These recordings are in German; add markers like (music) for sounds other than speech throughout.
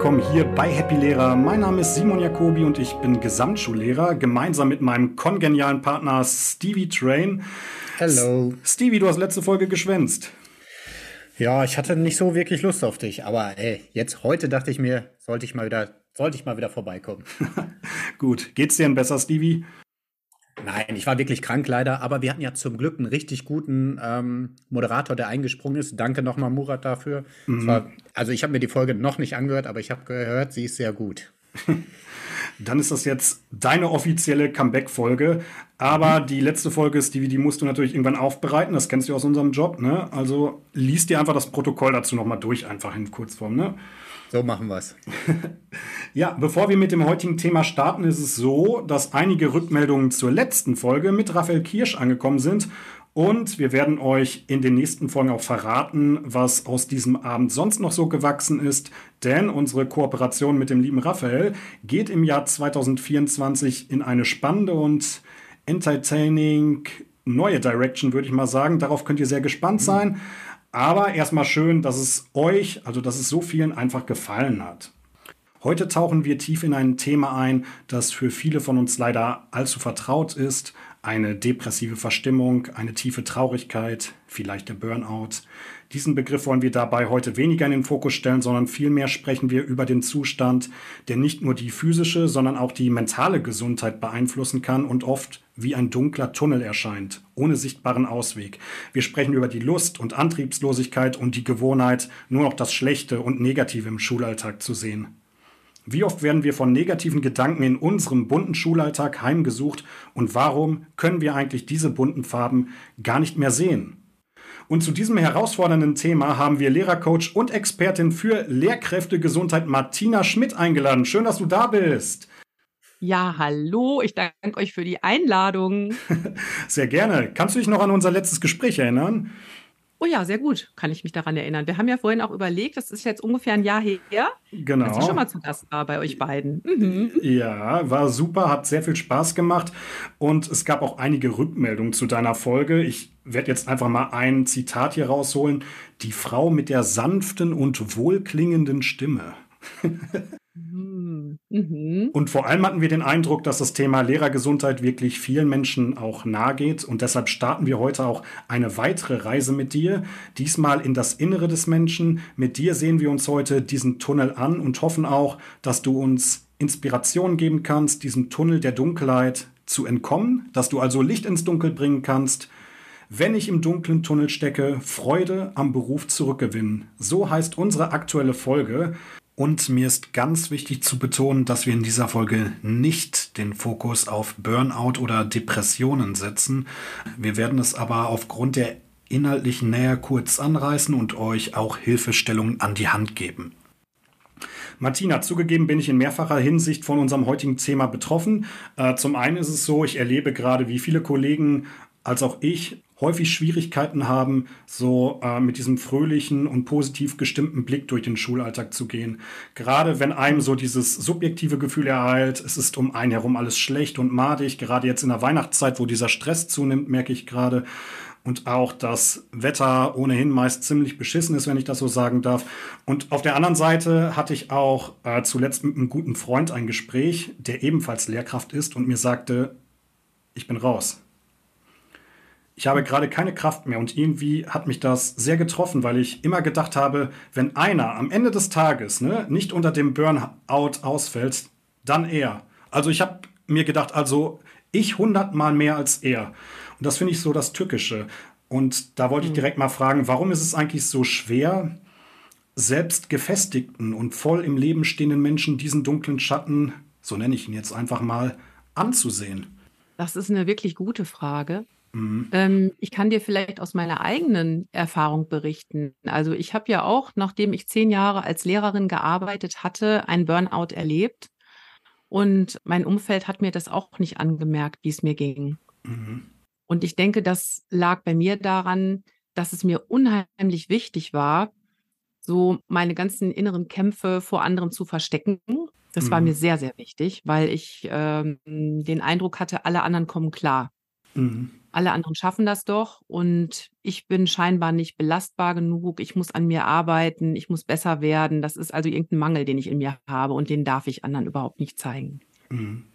Willkommen hier bei Happy Lehrer. Mein Name ist Simon Jacobi und ich bin Gesamtschullehrer, gemeinsam mit meinem kongenialen Partner Stevie Train. Hallo. Stevie, du hast letzte Folge geschwänzt. Ja, ich hatte nicht so wirklich Lust auf dich, aber ey, jetzt heute dachte ich mir, sollte ich mal wieder, sollte ich mal wieder vorbeikommen. (laughs) Gut, geht's dir denn besser, Stevie? Nein, ich war wirklich krank leider, aber wir hatten ja zum Glück einen richtig guten ähm, Moderator, der eingesprungen ist. Danke nochmal, Murat, dafür. Mhm. War, also ich habe mir die Folge noch nicht angehört, aber ich habe gehört, sie ist sehr gut. (laughs) Dann ist das jetzt deine offizielle Comeback-Folge. Aber mhm. die letzte Folge, Stevie, die musst du natürlich irgendwann aufbereiten. Das kennst du aus unserem Job. Ne? Also liest dir einfach das Protokoll dazu nochmal durch, einfach in Kurzform. Ne? So machen wir es. (laughs) ja, bevor wir mit dem heutigen Thema starten, ist es so, dass einige Rückmeldungen zur letzten Folge mit Raphael Kirsch angekommen sind. Und wir werden euch in den nächsten Folgen auch verraten, was aus diesem Abend sonst noch so gewachsen ist. Denn unsere Kooperation mit dem lieben Raphael geht im Jahr 2024 in eine spannende und entertaining neue Direction, würde ich mal sagen. Darauf könnt ihr sehr gespannt sein. Mhm. Aber erstmal schön, dass es euch, also dass es so vielen einfach gefallen hat. Heute tauchen wir tief in ein Thema ein, das für viele von uns leider allzu vertraut ist. Eine depressive Verstimmung, eine tiefe Traurigkeit, vielleicht der Burnout. Diesen Begriff wollen wir dabei heute weniger in den Fokus stellen, sondern vielmehr sprechen wir über den Zustand, der nicht nur die physische, sondern auch die mentale Gesundheit beeinflussen kann und oft wie ein dunkler Tunnel erscheint, ohne sichtbaren Ausweg. Wir sprechen über die Lust und Antriebslosigkeit und die Gewohnheit, nur noch das Schlechte und Negative im Schulalltag zu sehen. Wie oft werden wir von negativen Gedanken in unserem bunten Schulalltag heimgesucht und warum können wir eigentlich diese bunten Farben gar nicht mehr sehen? Und zu diesem herausfordernden Thema haben wir Lehrercoach und Expertin für Lehrkräftegesundheit Martina Schmidt eingeladen. Schön, dass du da bist. Ja, hallo, ich danke euch für die Einladung. (laughs) Sehr gerne. Kannst du dich noch an unser letztes Gespräch erinnern? Oh ja, sehr gut, kann ich mich daran erinnern. Wir haben ja vorhin auch überlegt, das ist jetzt ungefähr ein Jahr her. Genau. Als ich schon mal zu Gast war bei euch beiden. Mhm. Ja, war super, hat sehr viel Spaß gemacht und es gab auch einige Rückmeldungen zu deiner Folge. Ich werde jetzt einfach mal ein Zitat hier rausholen. Die Frau mit der sanften und wohlklingenden Stimme. (laughs) Mhm. Und vor allem hatten wir den Eindruck, dass das Thema Lehrergesundheit wirklich vielen Menschen auch nahe geht. Und deshalb starten wir heute auch eine weitere Reise mit dir. Diesmal in das Innere des Menschen. Mit dir sehen wir uns heute diesen Tunnel an und hoffen auch, dass du uns Inspiration geben kannst, diesem Tunnel der Dunkelheit zu entkommen, dass du also Licht ins Dunkel bringen kannst. Wenn ich im dunklen Tunnel stecke, Freude am Beruf zurückgewinnen. So heißt unsere aktuelle Folge. Und mir ist ganz wichtig zu betonen, dass wir in dieser Folge nicht den Fokus auf Burnout oder Depressionen setzen. Wir werden es aber aufgrund der inhaltlichen Nähe kurz anreißen und euch auch Hilfestellungen an die Hand geben. Martina, zugegeben bin ich in mehrfacher Hinsicht von unserem heutigen Thema betroffen. Äh, zum einen ist es so, ich erlebe gerade, wie viele Kollegen als auch ich häufig Schwierigkeiten haben, so äh, mit diesem fröhlichen und positiv gestimmten Blick durch den Schulalltag zu gehen. Gerade wenn einem so dieses subjektive Gefühl ereilt, es ist um einen herum alles schlecht und madig, gerade jetzt in der Weihnachtszeit, wo dieser Stress zunimmt, merke ich gerade. Und auch das Wetter ohnehin meist ziemlich beschissen ist, wenn ich das so sagen darf. Und auf der anderen Seite hatte ich auch äh, zuletzt mit einem guten Freund ein Gespräch, der ebenfalls Lehrkraft ist und mir sagte, ich bin raus ich habe gerade keine Kraft mehr und irgendwie hat mich das sehr getroffen, weil ich immer gedacht habe, wenn einer am Ende des Tages ne, nicht unter dem Burnout ausfällt, dann er. Also ich habe mir gedacht, also ich hundertmal mehr als er. Und das finde ich so das Tückische. Und da wollte ich mhm. direkt mal fragen, warum ist es eigentlich so schwer, selbst gefestigten und voll im Leben stehenden Menschen diesen dunklen Schatten, so nenne ich ihn jetzt einfach mal, anzusehen? Das ist eine wirklich gute Frage. Mhm. Ähm, ich kann dir vielleicht aus meiner eigenen Erfahrung berichten. Also ich habe ja auch, nachdem ich zehn Jahre als Lehrerin gearbeitet hatte, ein Burnout erlebt. Und mein Umfeld hat mir das auch nicht angemerkt, wie es mir ging. Mhm. Und ich denke, das lag bei mir daran, dass es mir unheimlich wichtig war, so meine ganzen inneren Kämpfe vor anderen zu verstecken. Das mhm. war mir mhm. sehr, sehr wichtig, weil ich ähm, den Eindruck hatte, alle anderen kommen klar. Mhm. Alle anderen schaffen das doch und ich bin scheinbar nicht belastbar genug. Ich muss an mir arbeiten, ich muss besser werden. Das ist also irgendein Mangel, den ich in mir habe und den darf ich anderen überhaupt nicht zeigen. Mhm.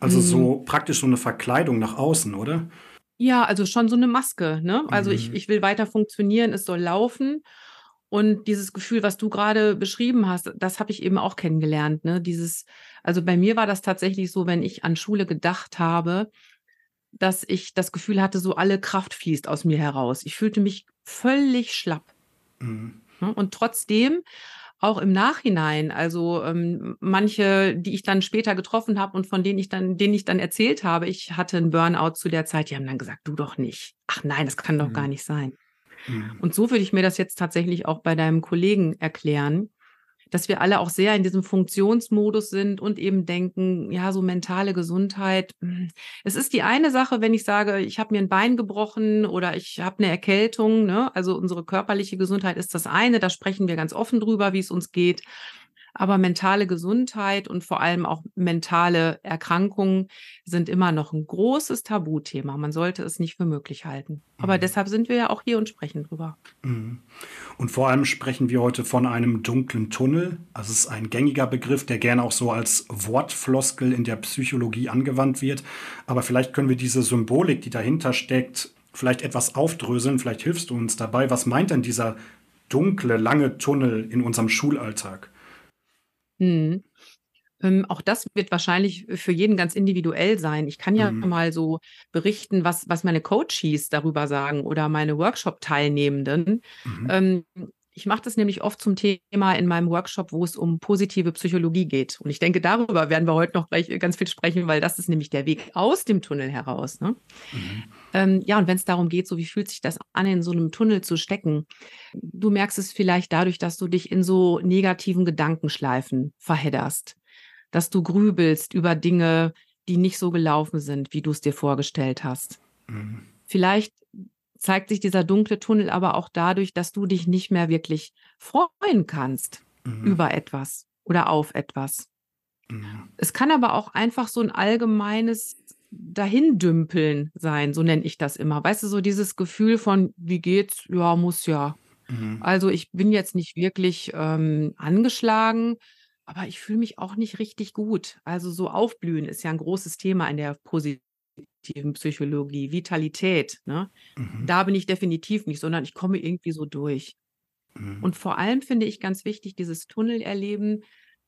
Also so mhm. praktisch so eine Verkleidung nach außen, oder? Ja, also schon so eine Maske. Ne? Also ich, mhm. ich will weiter funktionieren, es soll laufen. Und dieses Gefühl, was du gerade beschrieben hast, das habe ich eben auch kennengelernt. Ne? Dieses, also bei mir war das tatsächlich so, wenn ich an Schule gedacht habe, dass ich das Gefühl hatte, so alle Kraft fließt aus mir heraus. Ich fühlte mich völlig schlapp. Mhm. Ne? Und trotzdem auch im Nachhinein, also ähm, manche, die ich dann später getroffen habe und von denen ich dann, denen ich dann erzählt habe, ich hatte einen Burnout zu der Zeit, die haben dann gesagt, du doch nicht. Ach nein, das kann doch mhm. gar nicht sein. Mhm. Und so würde ich mir das jetzt tatsächlich auch bei deinem Kollegen erklären, dass wir alle auch sehr in diesem Funktionsmodus sind und eben denken, ja, so mentale Gesundheit. Hm, es ist die eine Sache, wenn ich sage, ich habe mir ein Bein gebrochen oder ich habe eine Erkältung. Ne? Also unsere körperliche Gesundheit ist das eine, da sprechen wir ganz offen drüber, wie es uns geht. Aber mentale Gesundheit und vor allem auch mentale Erkrankungen sind immer noch ein großes Tabuthema. Man sollte es nicht für möglich halten. Aber mhm. deshalb sind wir ja auch hier und sprechen drüber. Mhm. Und vor allem sprechen wir heute von einem dunklen Tunnel. Also es ist ein gängiger Begriff, der gerne auch so als Wortfloskel in der Psychologie angewandt wird. Aber vielleicht können wir diese Symbolik, die dahinter steckt, vielleicht etwas aufdröseln. Vielleicht hilfst du uns dabei. Was meint denn dieser dunkle, lange Tunnel in unserem Schulalltag? Mhm. Ähm, auch das wird wahrscheinlich für jeden ganz individuell sein. Ich kann ja Mhm. mal so berichten, was, was meine Coaches darüber sagen oder meine Workshop-Teilnehmenden. Mhm. Ähm, ich mache das nämlich oft zum Thema in meinem Workshop, wo es um positive Psychologie geht. Und ich denke, darüber werden wir heute noch gleich ganz viel sprechen, weil das ist nämlich der Weg aus dem Tunnel heraus. Ne? Mhm. Ähm, ja, und wenn es darum geht, so wie fühlt sich das an, in so einem Tunnel zu stecken, du merkst es vielleicht dadurch, dass du dich in so negativen Gedankenschleifen verhedderst, dass du grübelst über Dinge, die nicht so gelaufen sind, wie du es dir vorgestellt hast. Mhm. Vielleicht zeigt sich dieser dunkle Tunnel aber auch dadurch, dass du dich nicht mehr wirklich freuen kannst mhm. über etwas oder auf etwas. Mhm. Es kann aber auch einfach so ein allgemeines Dahindümpeln sein, so nenne ich das immer. Weißt du, so dieses Gefühl von, wie geht's? Ja, muss ja. Mhm. Also ich bin jetzt nicht wirklich ähm, angeschlagen, aber ich fühle mich auch nicht richtig gut. Also so aufblühen ist ja ein großes Thema in der Position positiven Psychologie, Vitalität. Ne? Mhm. Da bin ich definitiv nicht, sondern ich komme irgendwie so durch. Mhm. Und vor allem finde ich ganz wichtig, dieses Tunnelerleben,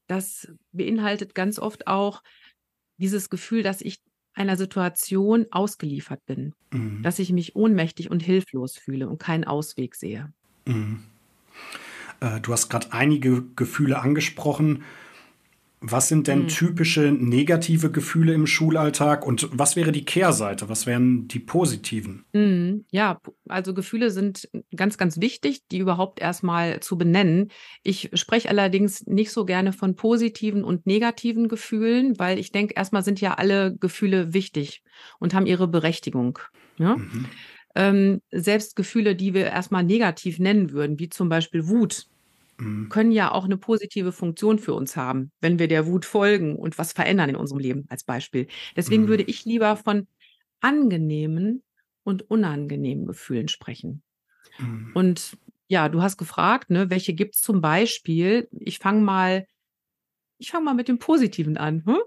das beinhaltet ganz oft auch dieses Gefühl, dass ich einer Situation ausgeliefert bin, mhm. dass ich mich ohnmächtig und hilflos fühle und keinen Ausweg sehe. Mhm. Äh, du hast gerade einige Gefühle angesprochen. Was sind denn mhm. typische negative Gefühle im Schulalltag und was wäre die Kehrseite? Was wären die positiven? Mhm. Ja, also Gefühle sind ganz, ganz wichtig, die überhaupt erstmal zu benennen. Ich spreche allerdings nicht so gerne von positiven und negativen Gefühlen, weil ich denke, erstmal sind ja alle Gefühle wichtig und haben ihre Berechtigung. Ja? Mhm. Ähm, selbst Gefühle, die wir erstmal negativ nennen würden, wie zum Beispiel Wut, Mhm. können ja auch eine positive Funktion für uns haben, wenn wir der Wut folgen und was verändern in unserem Leben als Beispiel. Deswegen würde mhm. ich lieber von angenehmen und unangenehmen Gefühlen sprechen. Mhm. Und ja, du hast gefragt, ne, welche gibt es zum Beispiel? Ich fange mal ich fange mal mit dem Positiven an. Hm?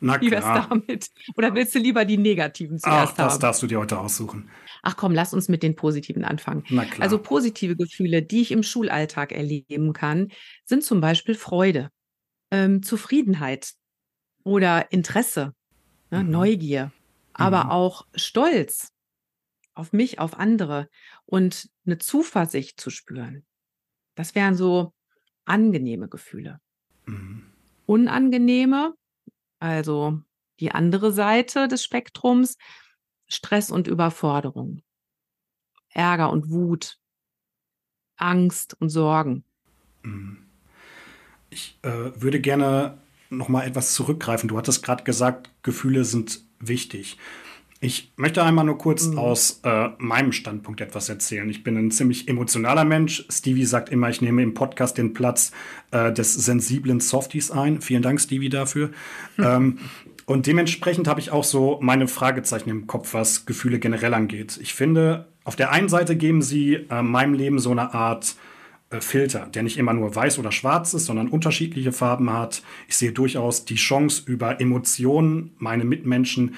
Na Wie wär's damit? Oder willst du lieber die Negativen zuerst Ach, das haben? darfst du dir heute aussuchen. Ach komm, lass uns mit den Positiven anfangen. Na klar. Also positive Gefühle, die ich im Schulalltag erleben kann, sind zum Beispiel Freude, ähm, Zufriedenheit oder Interesse, ne, mhm. Neugier, aber mhm. auch Stolz auf mich, auf andere und eine Zuversicht zu spüren. Das wären so angenehme Gefühle. Mhm unangenehme, also die andere Seite des Spektrums, Stress und Überforderung, Ärger und Wut, Angst und Sorgen. Ich äh, würde gerne nochmal etwas zurückgreifen. Du hattest gerade gesagt, Gefühle sind wichtig. Ich möchte einmal nur kurz mhm. aus äh, meinem Standpunkt etwas erzählen. Ich bin ein ziemlich emotionaler Mensch. Stevie sagt immer, ich nehme im Podcast den Platz äh, des sensiblen Softies ein. Vielen Dank, Stevie, dafür. (laughs) ähm, und dementsprechend habe ich auch so meine Fragezeichen im Kopf, was Gefühle generell angeht. Ich finde, auf der einen Seite geben sie äh, meinem Leben so eine Art äh, Filter, der nicht immer nur weiß oder schwarz ist, sondern unterschiedliche Farben hat. Ich sehe durchaus die Chance, über Emotionen meine Mitmenschen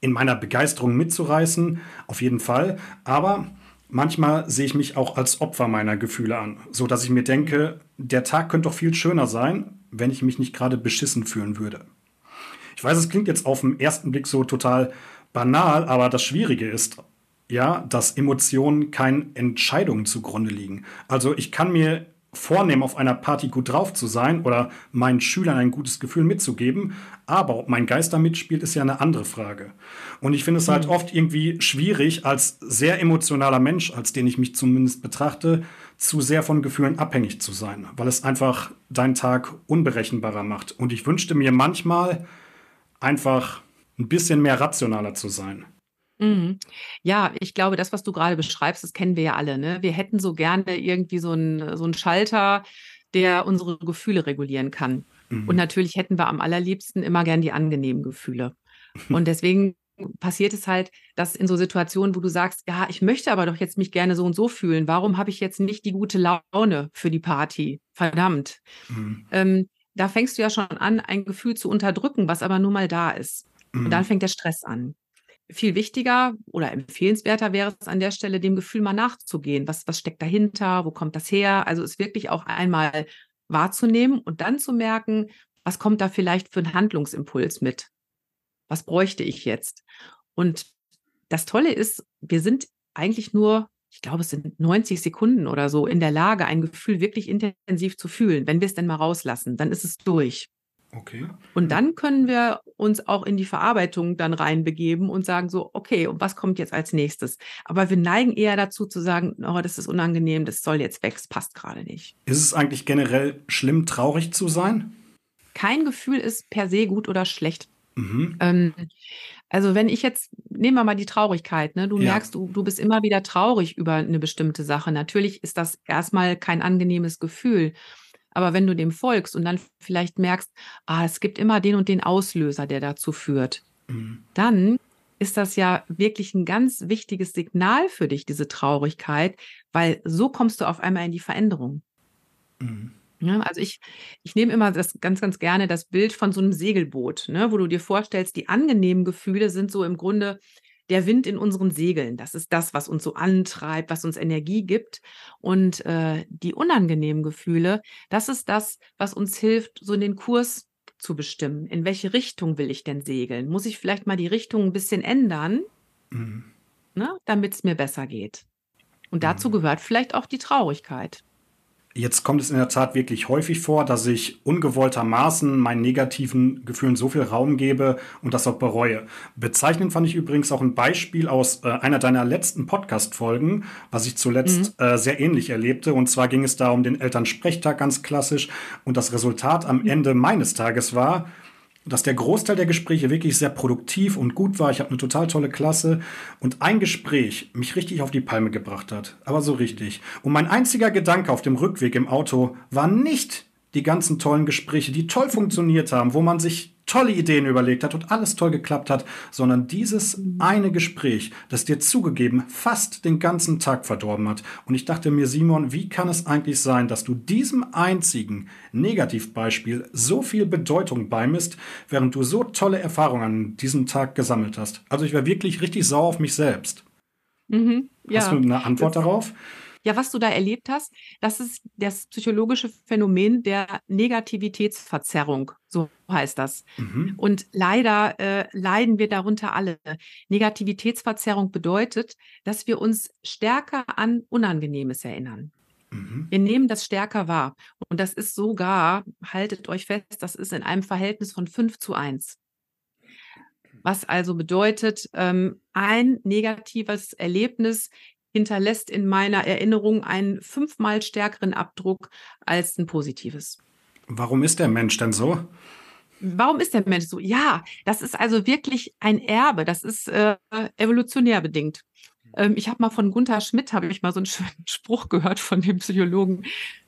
in meiner Begeisterung mitzureißen, auf jeden Fall. Aber manchmal sehe ich mich auch als Opfer meiner Gefühle an, so dass ich mir denke, der Tag könnte doch viel schöner sein, wenn ich mich nicht gerade beschissen fühlen würde. Ich weiß, es klingt jetzt auf den ersten Blick so total banal, aber das Schwierige ist, ja, dass Emotionen keinen Entscheidungen zugrunde liegen. Also ich kann mir vornehmen, auf einer Party gut drauf zu sein oder meinen Schülern ein gutes Gefühl mitzugeben, aber ob mein Geist da mitspielt, ist ja eine andere Frage. Und ich finde es halt mhm. oft irgendwie schwierig, als sehr emotionaler Mensch, als den ich mich zumindest betrachte, zu sehr von Gefühlen abhängig zu sein, weil es einfach deinen Tag unberechenbarer macht. Und ich wünschte mir manchmal einfach ein bisschen mehr rationaler zu sein. Mhm. Ja, ich glaube, das, was du gerade beschreibst, das kennen wir ja alle. Ne? Wir hätten so gerne irgendwie so einen so Schalter, der unsere Gefühle regulieren kann. Mhm. Und natürlich hätten wir am allerliebsten immer gern die angenehmen Gefühle. (laughs) Und deswegen passiert es halt, dass in so Situationen, wo du sagst, ja, ich möchte aber doch jetzt mich gerne so und so fühlen, warum habe ich jetzt nicht die gute Laune für die Party? Verdammt. Mhm. Ähm, da fängst du ja schon an, ein Gefühl zu unterdrücken, was aber nun mal da ist. Mhm. Und dann fängt der Stress an viel wichtiger oder empfehlenswerter wäre es an der Stelle, dem Gefühl mal nachzugehen. Was, was steckt dahinter? Wo kommt das her? Also es wirklich auch einmal wahrzunehmen und dann zu merken, was kommt da vielleicht für ein Handlungsimpuls mit? Was bräuchte ich jetzt? Und das Tolle ist, wir sind eigentlich nur, ich glaube, es sind 90 Sekunden oder so in der Lage, ein Gefühl wirklich intensiv zu fühlen. Wenn wir es denn mal rauslassen, dann ist es durch. Okay. Und dann können wir uns auch in die Verarbeitung dann reinbegeben und sagen so, okay, und was kommt jetzt als nächstes? Aber wir neigen eher dazu zu sagen, oh, das ist unangenehm, das soll jetzt weg, es passt gerade nicht. Ist es eigentlich generell schlimm, traurig zu sein? Kein Gefühl ist per se gut oder schlecht. Mhm. Ähm, also wenn ich jetzt, nehmen wir mal die Traurigkeit, ne? du ja. merkst, du, du bist immer wieder traurig über eine bestimmte Sache. Natürlich ist das erstmal kein angenehmes Gefühl. Aber wenn du dem folgst und dann vielleicht merkst, ah, es gibt immer den und den Auslöser, der dazu führt, mhm. dann ist das ja wirklich ein ganz wichtiges Signal für dich, diese Traurigkeit, weil so kommst du auf einmal in die Veränderung. Mhm. Ja, also ich, ich nehme immer das ganz, ganz gerne das Bild von so einem Segelboot, ne, wo du dir vorstellst, die angenehmen Gefühle sind so im Grunde der Wind in unseren Segeln. Das ist das, was uns so antreibt, was uns Energie gibt. Und äh, die unangenehmen Gefühle, das ist das, was uns hilft, so den Kurs zu bestimmen. In welche Richtung will ich denn segeln? Muss ich vielleicht mal die Richtung ein bisschen ändern, mhm. ne, damit es mir besser geht? Und dazu mhm. gehört vielleicht auch die Traurigkeit. Jetzt kommt es in der Tat wirklich häufig vor, dass ich ungewolltermaßen meinen negativen Gefühlen so viel Raum gebe und das auch bereue. Bezeichnend fand ich übrigens auch ein Beispiel aus äh, einer deiner letzten Podcast-Folgen, was ich zuletzt mhm. äh, sehr ähnlich erlebte. Und zwar ging es da um den Elternsprechtag ganz klassisch. Und das Resultat am Ende meines Tages war, dass der Großteil der Gespräche wirklich sehr produktiv und gut war. Ich habe eine total tolle Klasse und ein Gespräch mich richtig auf die Palme gebracht hat. Aber so richtig. Und mein einziger Gedanke auf dem Rückweg im Auto war nicht die ganzen tollen Gespräche, die toll funktioniert haben, wo man sich tolle Ideen überlegt hat und alles toll geklappt hat, sondern dieses eine Gespräch, das dir zugegeben fast den ganzen Tag verdorben hat. Und ich dachte mir, Simon, wie kann es eigentlich sein, dass du diesem einzigen Negativbeispiel so viel Bedeutung beimisst, während du so tolle Erfahrungen an diesem Tag gesammelt hast? Also ich war wirklich richtig sauer auf mich selbst. Mhm, ja. Hast du eine Antwort darauf? Ja, was du da erlebt hast, das ist das psychologische Phänomen der Negativitätsverzerrung, so heißt das. Mhm. Und leider äh, leiden wir darunter alle. Negativitätsverzerrung bedeutet, dass wir uns stärker an Unangenehmes erinnern. Mhm. Wir nehmen das stärker wahr. Und das ist sogar, haltet euch fest, das ist in einem Verhältnis von 5 zu 1. Was also bedeutet, ähm, ein negatives Erlebnis hinterlässt in meiner Erinnerung einen fünfmal stärkeren Abdruck als ein positives. Warum ist der Mensch denn so? warum ist der Mensch so? Ja, das ist also wirklich ein Erbe. Das ist äh, evolutionär bedingt. Ähm, ich habe mal von Gunther Schmidt, habe ich mal so einen (laughs) schönen Spruch gehört von dem Psychologen.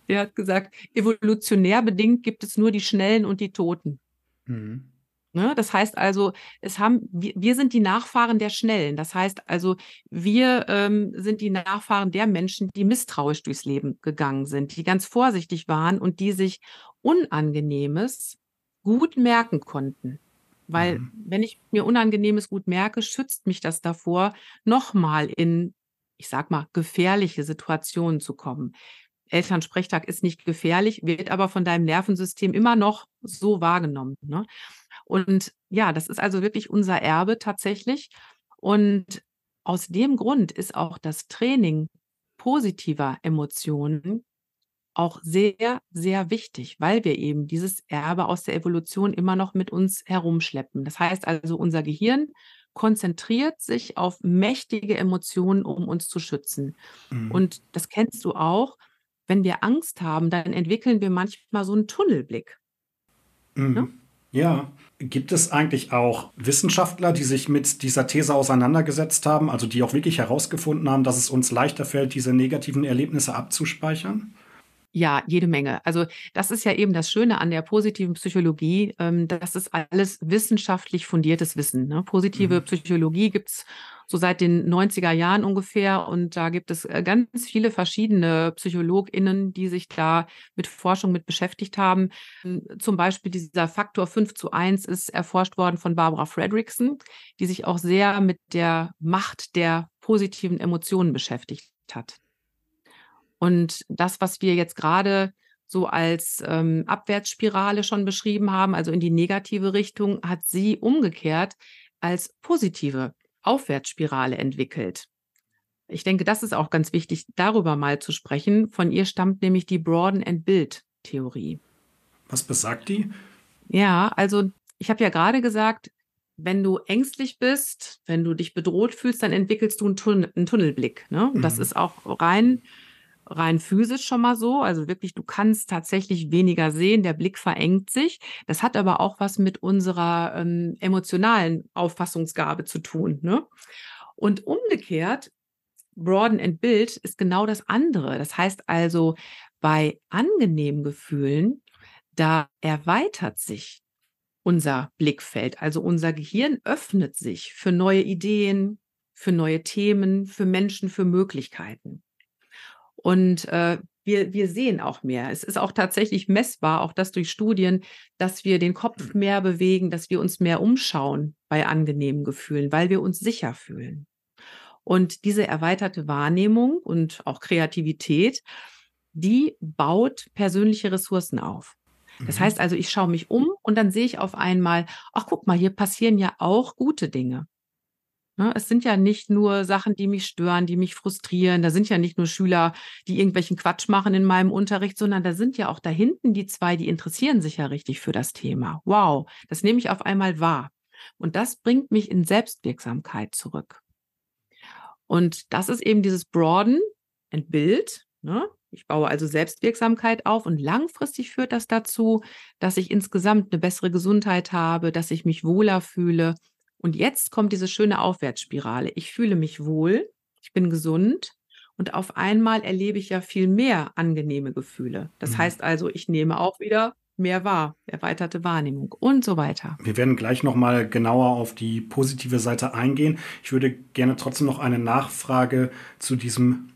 Der hat gesagt, evolutionär bedingt gibt es nur die Schnellen und die Toten. Mhm. Ne? Das heißt also, es haben, wir, wir, sind die Nachfahren der Schnellen. Das heißt also, wir ähm, sind die Nachfahren der Menschen, die misstrauisch durchs Leben gegangen sind, die ganz vorsichtig waren und die sich Unangenehmes gut merken konnten. Weil mhm. wenn ich mir Unangenehmes gut merke, schützt mich das davor, nochmal in, ich sag mal, gefährliche Situationen zu kommen. Elternsprechtag ist nicht gefährlich, wird aber von deinem Nervensystem immer noch so wahrgenommen. Ne? Und ja, das ist also wirklich unser Erbe tatsächlich. Und aus dem Grund ist auch das Training positiver Emotionen auch sehr, sehr wichtig, weil wir eben dieses Erbe aus der Evolution immer noch mit uns herumschleppen. Das heißt also, unser Gehirn konzentriert sich auf mächtige Emotionen, um uns zu schützen. Mhm. Und das kennst du auch. Wenn wir Angst haben, dann entwickeln wir manchmal so einen Tunnelblick. Mhm. Ne? Ja. Gibt es eigentlich auch Wissenschaftler, die sich mit dieser These auseinandergesetzt haben, also die auch wirklich herausgefunden haben, dass es uns leichter fällt, diese negativen Erlebnisse abzuspeichern? Ja, jede Menge. Also das ist ja eben das Schöne an der positiven Psychologie. Ähm, das ist alles wissenschaftlich fundiertes Wissen. Ne? Positive mhm. Psychologie gibt's so seit den 90er Jahren ungefähr. Und da gibt es äh, ganz viele verschiedene PsychologInnen, die sich da mit Forschung mit beschäftigt haben. Hm, zum Beispiel dieser Faktor 5 zu 1 ist erforscht worden von Barbara Fredrickson, die sich auch sehr mit der Macht der positiven Emotionen beschäftigt hat. Und das, was wir jetzt gerade so als ähm, Abwärtsspirale schon beschrieben haben, also in die negative Richtung, hat sie umgekehrt als positive Aufwärtsspirale entwickelt. Ich denke, das ist auch ganz wichtig, darüber mal zu sprechen. Von ihr stammt nämlich die Broaden and Build Theorie. Was besagt die? Ja, also ich habe ja gerade gesagt, wenn du ängstlich bist, wenn du dich bedroht fühlst, dann entwickelst du einen, Tun einen Tunnelblick. Ne? Mhm. Das ist auch rein rein physisch schon mal so. Also wirklich, du kannst tatsächlich weniger sehen, der Blick verengt sich. Das hat aber auch was mit unserer ähm, emotionalen Auffassungsgabe zu tun. Ne? Und umgekehrt, Broaden and Build ist genau das andere. Das heißt also, bei angenehmen Gefühlen, da erweitert sich unser Blickfeld. Also unser Gehirn öffnet sich für neue Ideen, für neue Themen, für Menschen, für Möglichkeiten. Und äh, wir, wir sehen auch mehr. Es ist auch tatsächlich messbar, auch das durch Studien, dass wir den Kopf hm. mehr bewegen, dass wir uns mehr umschauen bei angenehmen Gefühlen, weil wir uns sicher fühlen. Und diese erweiterte Wahrnehmung und auch Kreativität, die baut persönliche Ressourcen auf. Das mhm. heißt also, ich schaue mich um und dann sehe ich auf einmal, ach guck mal, hier passieren ja auch gute Dinge. Ne? Es sind ja nicht nur Sachen, die mich stören, die mich frustrieren. Da sind ja nicht nur Schüler, die irgendwelchen Quatsch machen in meinem Unterricht, sondern da sind ja auch da hinten die zwei, die interessieren sich ja richtig für das Thema. Wow, das nehme ich auf einmal wahr. Und das bringt mich in Selbstwirksamkeit zurück. Und das ist eben dieses Broaden and Build. Ne? Ich baue also Selbstwirksamkeit auf und langfristig führt das dazu, dass ich insgesamt eine bessere Gesundheit habe, dass ich mich wohler fühle, und jetzt kommt diese schöne Aufwärtsspirale. Ich fühle mich wohl, ich bin gesund und auf einmal erlebe ich ja viel mehr angenehme Gefühle. Das mhm. heißt also, ich nehme auch wieder mehr wahr, erweiterte Wahrnehmung und so weiter. Wir werden gleich noch mal genauer auf die positive Seite eingehen. Ich würde gerne trotzdem noch eine Nachfrage zu diesem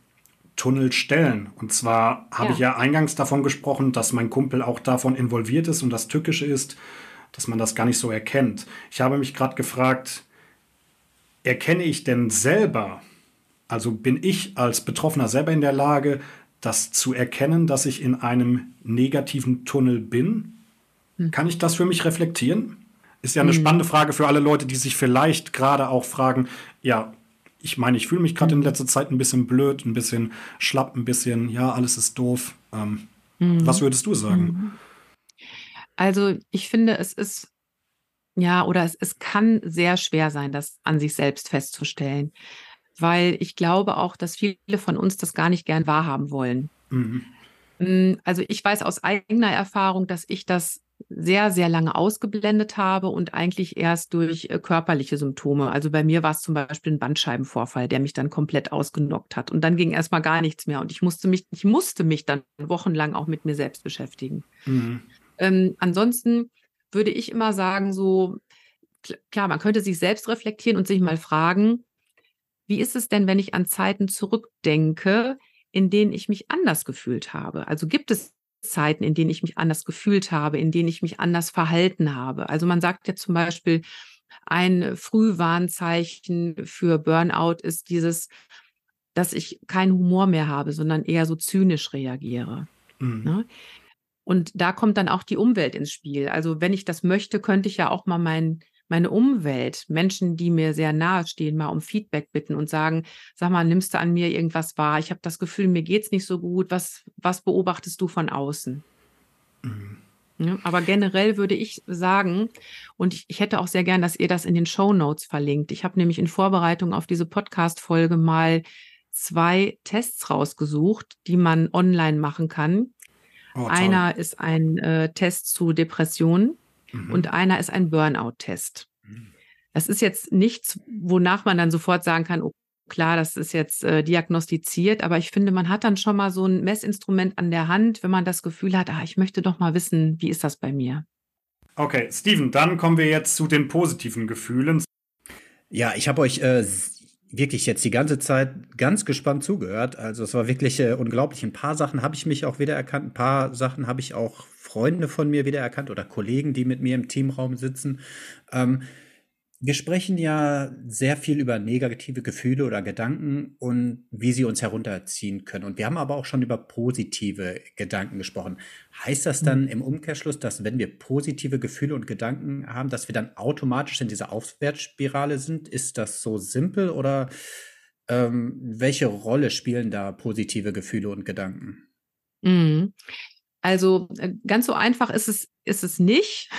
Tunnel stellen. Und zwar habe ja. ich ja eingangs davon gesprochen, dass mein Kumpel auch davon involviert ist und das Tückische ist, dass man das gar nicht so erkennt. Ich habe mich gerade gefragt, erkenne ich denn selber, also bin ich als Betroffener selber in der Lage, das zu erkennen, dass ich in einem negativen Tunnel bin? Hm. Kann ich das für mich reflektieren? Ist ja eine hm. spannende Frage für alle Leute, die sich vielleicht gerade auch fragen, ja, ich meine, ich fühle mich gerade in hm. letzter Zeit ein bisschen blöd, ein bisschen schlapp, ein bisschen, ja, alles ist doof. Ähm, hm. Was würdest du sagen? Also ich finde, es ist, ja, oder es, es kann sehr schwer sein, das an sich selbst festzustellen, weil ich glaube auch, dass viele von uns das gar nicht gern wahrhaben wollen. Mhm. Hm, also ich weiß aus eigener Erfahrung, dass ich das sehr, sehr lange ausgeblendet habe und eigentlich erst durch äh, körperliche Symptome. Also bei mir war es zum Beispiel ein Bandscheibenvorfall, der mich dann komplett ausgenockt hat. Und dann ging erstmal gar nichts mehr. Und ich musste mich, ich musste mich dann wochenlang auch mit mir selbst beschäftigen. Mhm. Ähm, ansonsten würde ich immer sagen, so, klar, man könnte sich selbst reflektieren und sich mal fragen, wie ist es denn, wenn ich an Zeiten zurückdenke, in denen ich mich anders gefühlt habe? Also gibt es Zeiten, in denen ich mich anders gefühlt habe, in denen ich mich anders verhalten habe. Also man sagt ja zum Beispiel, ein Frühwarnzeichen für Burnout ist dieses, dass ich keinen Humor mehr habe, sondern eher so zynisch reagiere. Mhm. Ne? Und da kommt dann auch die Umwelt ins Spiel. Also wenn ich das möchte, könnte ich ja auch mal mein meine Umwelt, Menschen, die mir sehr nahe stehen, mal um Feedback bitten und sagen, sag mal, nimmst du an mir irgendwas wahr? Ich habe das Gefühl, mir geht es nicht so gut. Was, was beobachtest du von außen? Mhm. Ja, aber generell würde ich sagen, und ich, ich, hätte auch sehr gern, dass ihr das in den Show Notes verlinkt. Ich habe nämlich in Vorbereitung auf diese Podcast-Folge mal zwei Tests rausgesucht, die man online machen kann. Oh, Einer ist ein äh, Test zu Depressionen mhm. und einer ist ein Burnout-Test. Mhm. Das ist jetzt nichts, wonach man dann sofort sagen kann, oh, klar, das ist jetzt äh, diagnostiziert, aber ich finde, man hat dann schon mal so ein Messinstrument an der Hand, wenn man das Gefühl hat, ah, ich möchte doch mal wissen, wie ist das bei mir? Okay, Steven, dann kommen wir jetzt zu den positiven Gefühlen. Ja, ich habe euch äh, wirklich jetzt die ganze Zeit ganz gespannt zugehört. Also es war wirklich äh, unglaublich. Ein paar Sachen habe ich mich auch wiedererkannt, ein paar Sachen habe ich auch Freunde von mir wiedererkannt oder Kollegen, die mit mir im Teamraum sitzen. Ähm, wir sprechen ja sehr viel über negative Gefühle oder Gedanken und wie sie uns herunterziehen können. Und wir haben aber auch schon über positive Gedanken gesprochen. Heißt das dann mhm. im Umkehrschluss, dass wenn wir positive Gefühle und Gedanken haben, dass wir dann automatisch in dieser Aufwärtsspirale sind? Ist das so simpel oder ähm, welche Rolle spielen da positive Gefühle und Gedanken? Mhm. Also äh, ganz so einfach ist es, ist es nicht,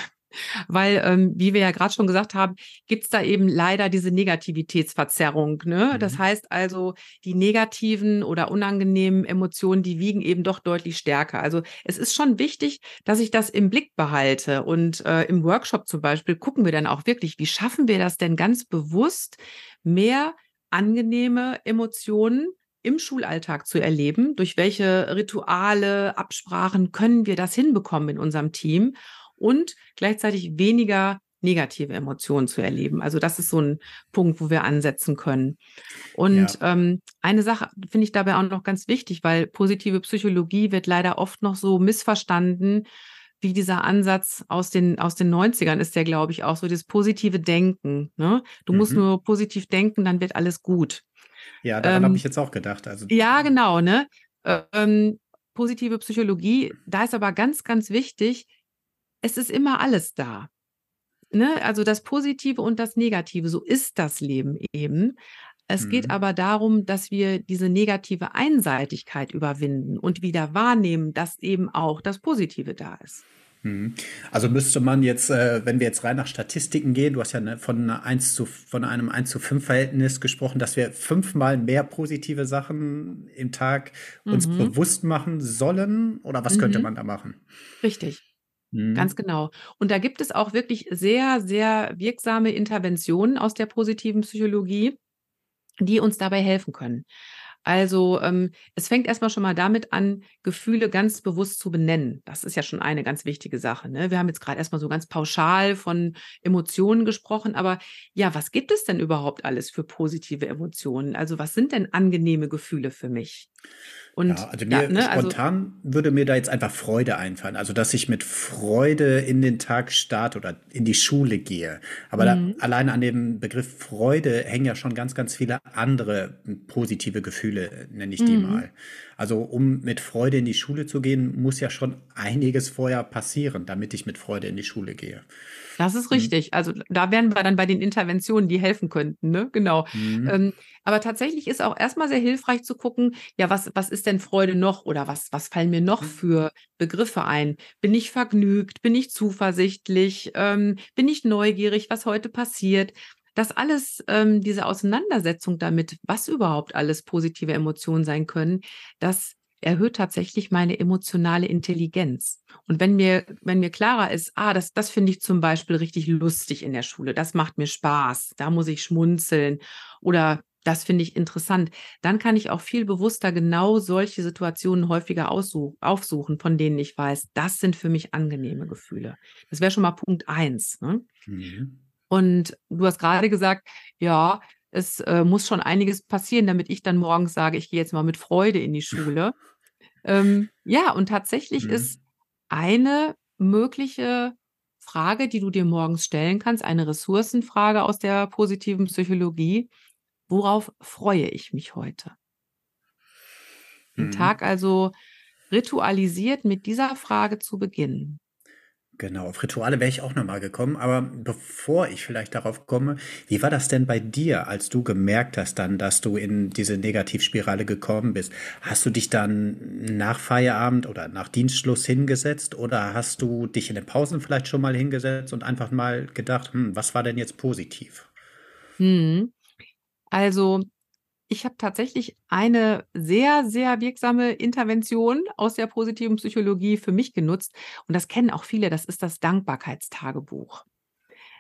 weil, ähm, wie wir ja gerade schon gesagt haben, gibt es da eben leider diese Negativitätsverzerrung. Ne? Mhm. Das heißt also, die negativen oder unangenehmen Emotionen, die wiegen eben doch deutlich stärker. Also es ist schon wichtig, dass ich das im Blick behalte. Und äh, im Workshop zum Beispiel gucken wir dann auch wirklich, wie schaffen wir das denn ganz bewusst, mehr angenehme Emotionen im Schulalltag zu erleben. Durch welche Rituale, Absprachen können wir das hinbekommen in unserem Team und gleichzeitig weniger negative Emotionen zu erleben. Also das ist so ein Punkt, wo wir ansetzen können. Und ja. ähm, eine Sache finde ich dabei auch noch ganz wichtig, weil positive Psychologie wird leider oft noch so missverstanden, wie dieser Ansatz aus den, aus den 90ern ist der, glaube ich, auch so das positive Denken. Ne? Du mhm. musst nur positiv denken, dann wird alles gut. Ja, daran ähm, habe ich jetzt auch gedacht. Also, ja, genau, ne? Ähm, positive Psychologie, da ist aber ganz, ganz wichtig, es ist immer alles da. Ne? Also das Positive und das Negative, so ist das Leben eben. Es mhm. geht aber darum, dass wir diese negative Einseitigkeit überwinden und wieder wahrnehmen, dass eben auch das Positive da ist. Mhm. Also müsste man jetzt, äh, wenn wir jetzt rein nach Statistiken gehen, du hast ja ne, von, 1 zu, von einem 1 zu 5 Verhältnis gesprochen, dass wir fünfmal mehr positive Sachen im Tag uns mhm. bewusst machen sollen? Oder was mhm. könnte man da machen? Richtig. Mhm. Ganz genau. Und da gibt es auch wirklich sehr, sehr wirksame Interventionen aus der positiven Psychologie, die uns dabei helfen können. Also ähm, es fängt erstmal schon mal damit an, Gefühle ganz bewusst zu benennen. Das ist ja schon eine ganz wichtige Sache. Ne? Wir haben jetzt gerade erstmal so ganz pauschal von Emotionen gesprochen, aber ja, was gibt es denn überhaupt alles für positive Emotionen? Also was sind denn angenehme Gefühle für mich? Und ja, also mir ja, ne, also spontan also, würde mir da jetzt einfach Freude einfallen. Also, dass ich mit Freude in den Tag starte oder in die Schule gehe. Aber da, mhm. allein an dem Begriff Freude hängen ja schon ganz, ganz viele andere positive Gefühle, nenne ich die mhm. mal. Also, um mit Freude in die Schule zu gehen, muss ja schon einiges vorher passieren, damit ich mit Freude in die Schule gehe. Das ist mhm. richtig. Also da wären wir dann bei den Interventionen, die helfen könnten, ne? Genau. Mhm. Ähm, aber tatsächlich ist auch erstmal sehr hilfreich zu gucken, ja, was, was ist denn Freude noch oder was, was fallen mir noch mhm. für Begriffe ein? Bin ich vergnügt? Bin ich zuversichtlich? Ähm, bin ich neugierig, was heute passiert? Das alles, ähm, diese Auseinandersetzung damit, was überhaupt alles positive Emotionen sein können, das erhöht tatsächlich meine emotionale Intelligenz. Und wenn mir, wenn mir klarer ist, ah, das, das finde ich zum Beispiel richtig lustig in der Schule, das macht mir Spaß, da muss ich schmunzeln oder das finde ich interessant, dann kann ich auch viel bewusster genau solche Situationen häufiger aufsuchen, von denen ich weiß, das sind für mich angenehme Gefühle. Das wäre schon mal Punkt eins. Ne? Mhm. Und du hast gerade gesagt, ja, es äh, muss schon einiges passieren, damit ich dann morgens sage, ich gehe jetzt mal mit Freude in die Schule. ähm, ja, und tatsächlich mhm. ist eine mögliche Frage, die du dir morgens stellen kannst, eine Ressourcenfrage aus der positiven Psychologie. Worauf freue ich mich heute? Den mhm. Tag also ritualisiert mit dieser Frage zu beginnen. Genau, auf Rituale wäre ich auch nochmal gekommen, aber bevor ich vielleicht darauf komme, wie war das denn bei dir, als du gemerkt hast dann, dass du in diese Negativspirale gekommen bist? Hast du dich dann nach Feierabend oder nach Dienstschluss hingesetzt oder hast du dich in den Pausen vielleicht schon mal hingesetzt und einfach mal gedacht, hm, was war denn jetzt positiv? Hm. Also ich habe tatsächlich eine sehr, sehr wirksame Intervention aus der positiven Psychologie für mich genutzt. Und das kennen auch viele. Das ist das Dankbarkeitstagebuch.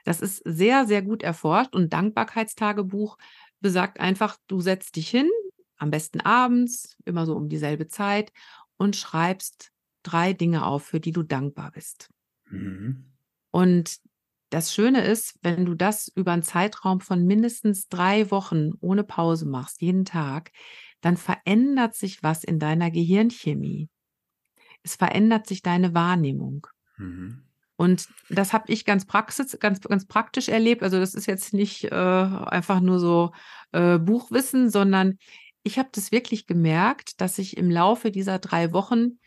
Das ist sehr, sehr gut erforscht. Und Dankbarkeitstagebuch besagt einfach, du setzt dich hin, am besten abends, immer so um dieselbe Zeit, und schreibst drei Dinge auf, für die du dankbar bist. Mhm. Und das Schöne ist, wenn du das über einen Zeitraum von mindestens drei Wochen ohne Pause machst, jeden Tag, dann verändert sich was in deiner Gehirnchemie. Es verändert sich deine Wahrnehmung. Mhm. Und das habe ich ganz, praxis, ganz, ganz praktisch erlebt. Also das ist jetzt nicht äh, einfach nur so äh, Buchwissen, sondern ich habe das wirklich gemerkt, dass ich im Laufe dieser drei Wochen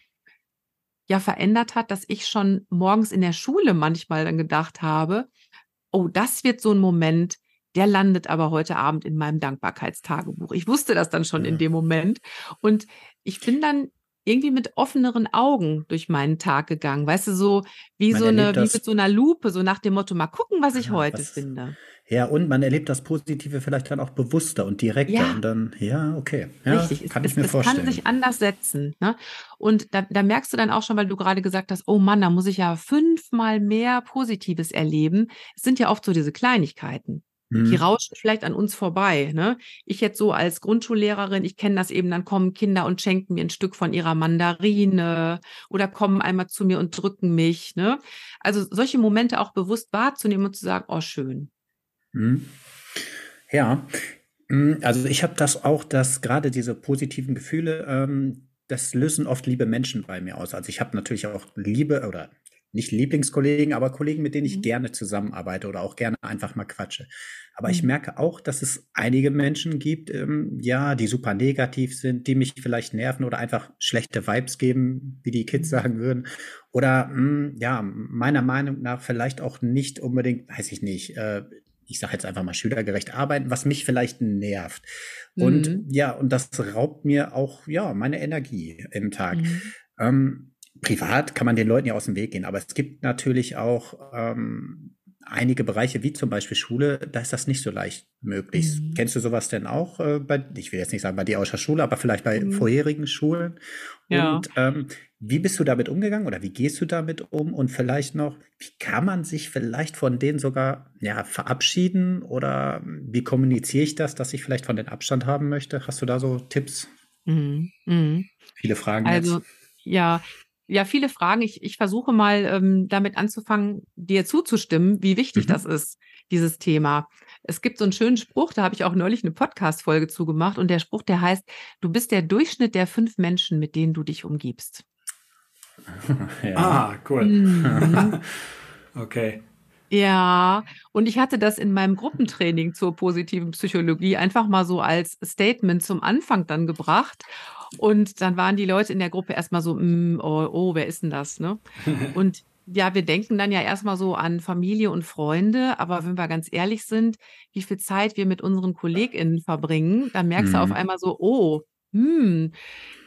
ja verändert hat, dass ich schon morgens in der Schule manchmal dann gedacht habe, oh, das wird so ein Moment, der landet aber heute Abend in meinem Dankbarkeitstagebuch. Ich wusste das dann schon ja. in dem Moment. Und ich bin dann irgendwie mit offeneren Augen durch meinen Tag gegangen. Weißt du, so wie Man so eine, wie mit so einer Lupe, so nach dem Motto, mal gucken, was ich ja, heute was, finde. Ja, und man erlebt das Positive vielleicht dann auch bewusster und direkter. Ja. Und dann, ja, okay. Ja, Richtig, kann es, ich mir es, vorstellen. Es kann sich anders setzen. Ne? Und da, da merkst du dann auch schon, weil du gerade gesagt hast, oh Mann, da muss ich ja fünfmal mehr Positives erleben. Es sind ja oft so diese Kleinigkeiten. Die mhm. rauschen vielleicht an uns vorbei. Ne? Ich jetzt so als Grundschullehrerin, ich kenne das eben, dann kommen Kinder und schenken mir ein Stück von ihrer Mandarine oder kommen einmal zu mir und drücken mich. Ne? Also solche Momente auch bewusst wahrzunehmen und zu sagen, oh schön. Mhm. Ja, hm, also ich habe das auch, dass gerade diese positiven Gefühle, ähm, das lösen oft liebe Menschen bei mir aus. Also ich habe natürlich auch Liebe oder nicht Lieblingskollegen, aber Kollegen, mit denen ich mhm. gerne zusammenarbeite oder auch gerne einfach mal quatsche. Aber mhm. ich merke auch, dass es einige Menschen gibt, ähm, ja, die super negativ sind, die mich vielleicht nerven oder einfach schlechte Vibes geben, wie die Kids mhm. sagen würden. Oder mh, hm, ja, meiner Meinung nach vielleicht auch nicht unbedingt, weiß ich nicht, äh, ich sage jetzt einfach mal schülergerecht arbeiten, was mich vielleicht nervt. Und mhm. ja, und das raubt mir auch ja meine Energie im Tag. Mhm. Ähm, privat kann man den Leuten ja aus dem Weg gehen, aber es gibt natürlich auch ähm, einige Bereiche, wie zum Beispiel Schule, da ist das nicht so leicht möglich. Mhm. Kennst du sowas denn auch äh, bei, ich will jetzt nicht sagen bei dir aus der Schule, aber vielleicht bei mhm. vorherigen Schulen? Ja. Und ähm, wie bist du damit umgegangen oder wie gehst du damit um? Und vielleicht noch, wie kann man sich vielleicht von denen sogar ja, verabschieden oder wie kommuniziere ich das, dass ich vielleicht von den Abstand haben möchte? Hast du da so Tipps? Mhm. Mhm. Viele Fragen. Also, jetzt. ja, ja, viele Fragen. Ich, ich versuche mal ähm, damit anzufangen, dir zuzustimmen, wie wichtig mhm. das ist, dieses Thema. Es gibt so einen schönen Spruch, da habe ich auch neulich eine Podcast-Folge zugemacht und der Spruch, der heißt, du bist der Durchschnitt der fünf Menschen, mit denen du dich umgibst. (laughs) ja. Ah, cool. Mhm. (laughs) okay. Ja, und ich hatte das in meinem Gruppentraining zur positiven Psychologie einfach mal so als Statement zum Anfang dann gebracht. Und dann waren die Leute in der Gruppe erstmal so, mm, oh, oh, wer ist denn das? Ne? (laughs) Und ja, wir denken dann ja erstmal so an Familie und Freunde, aber wenn wir ganz ehrlich sind, wie viel Zeit wir mit unseren KollegInnen verbringen, dann merkst mhm. du auf mhm. einmal so, oh, hm.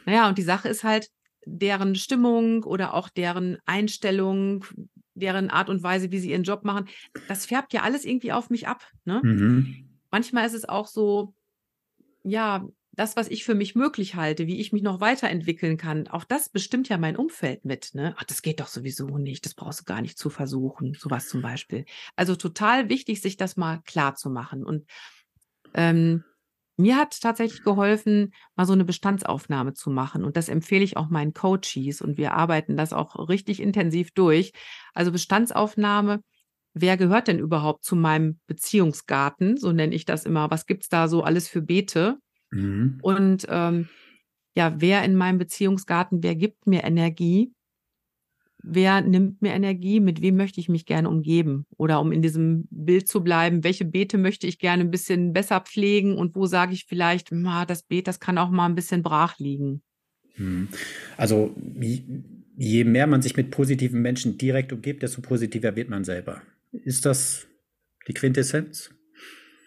Naja, und die Sache ist halt, deren Stimmung oder auch deren Einstellung, deren Art und Weise, wie sie ihren Job machen, das färbt ja alles irgendwie auf mich ab. Ne? Mhm. Manchmal ist es auch so, ja, das, was ich für mich möglich halte, wie ich mich noch weiterentwickeln kann, auch das bestimmt ja mein Umfeld mit. Ne? Ach, das geht doch sowieso nicht, das brauchst du gar nicht zu versuchen, sowas zum Beispiel. Also total wichtig, sich das mal klar zu machen. Und ähm, mir hat tatsächlich geholfen, mal so eine Bestandsaufnahme zu machen. Und das empfehle ich auch meinen Coaches. Und wir arbeiten das auch richtig intensiv durch. Also Bestandsaufnahme, wer gehört denn überhaupt zu meinem Beziehungsgarten? So nenne ich das immer. Was gibt es da so alles für Beete? Mhm. Und ähm, ja, wer in meinem Beziehungsgarten, wer gibt mir Energie? Wer nimmt mir Energie? Mit wem möchte ich mich gerne umgeben? Oder um in diesem Bild zu bleiben, welche Beete möchte ich gerne ein bisschen besser pflegen? Und wo sage ich vielleicht, das Beet, das kann auch mal ein bisschen brach liegen? Mhm. Also je mehr man sich mit positiven Menschen direkt umgibt, desto positiver wird man selber. Ist das die Quintessenz?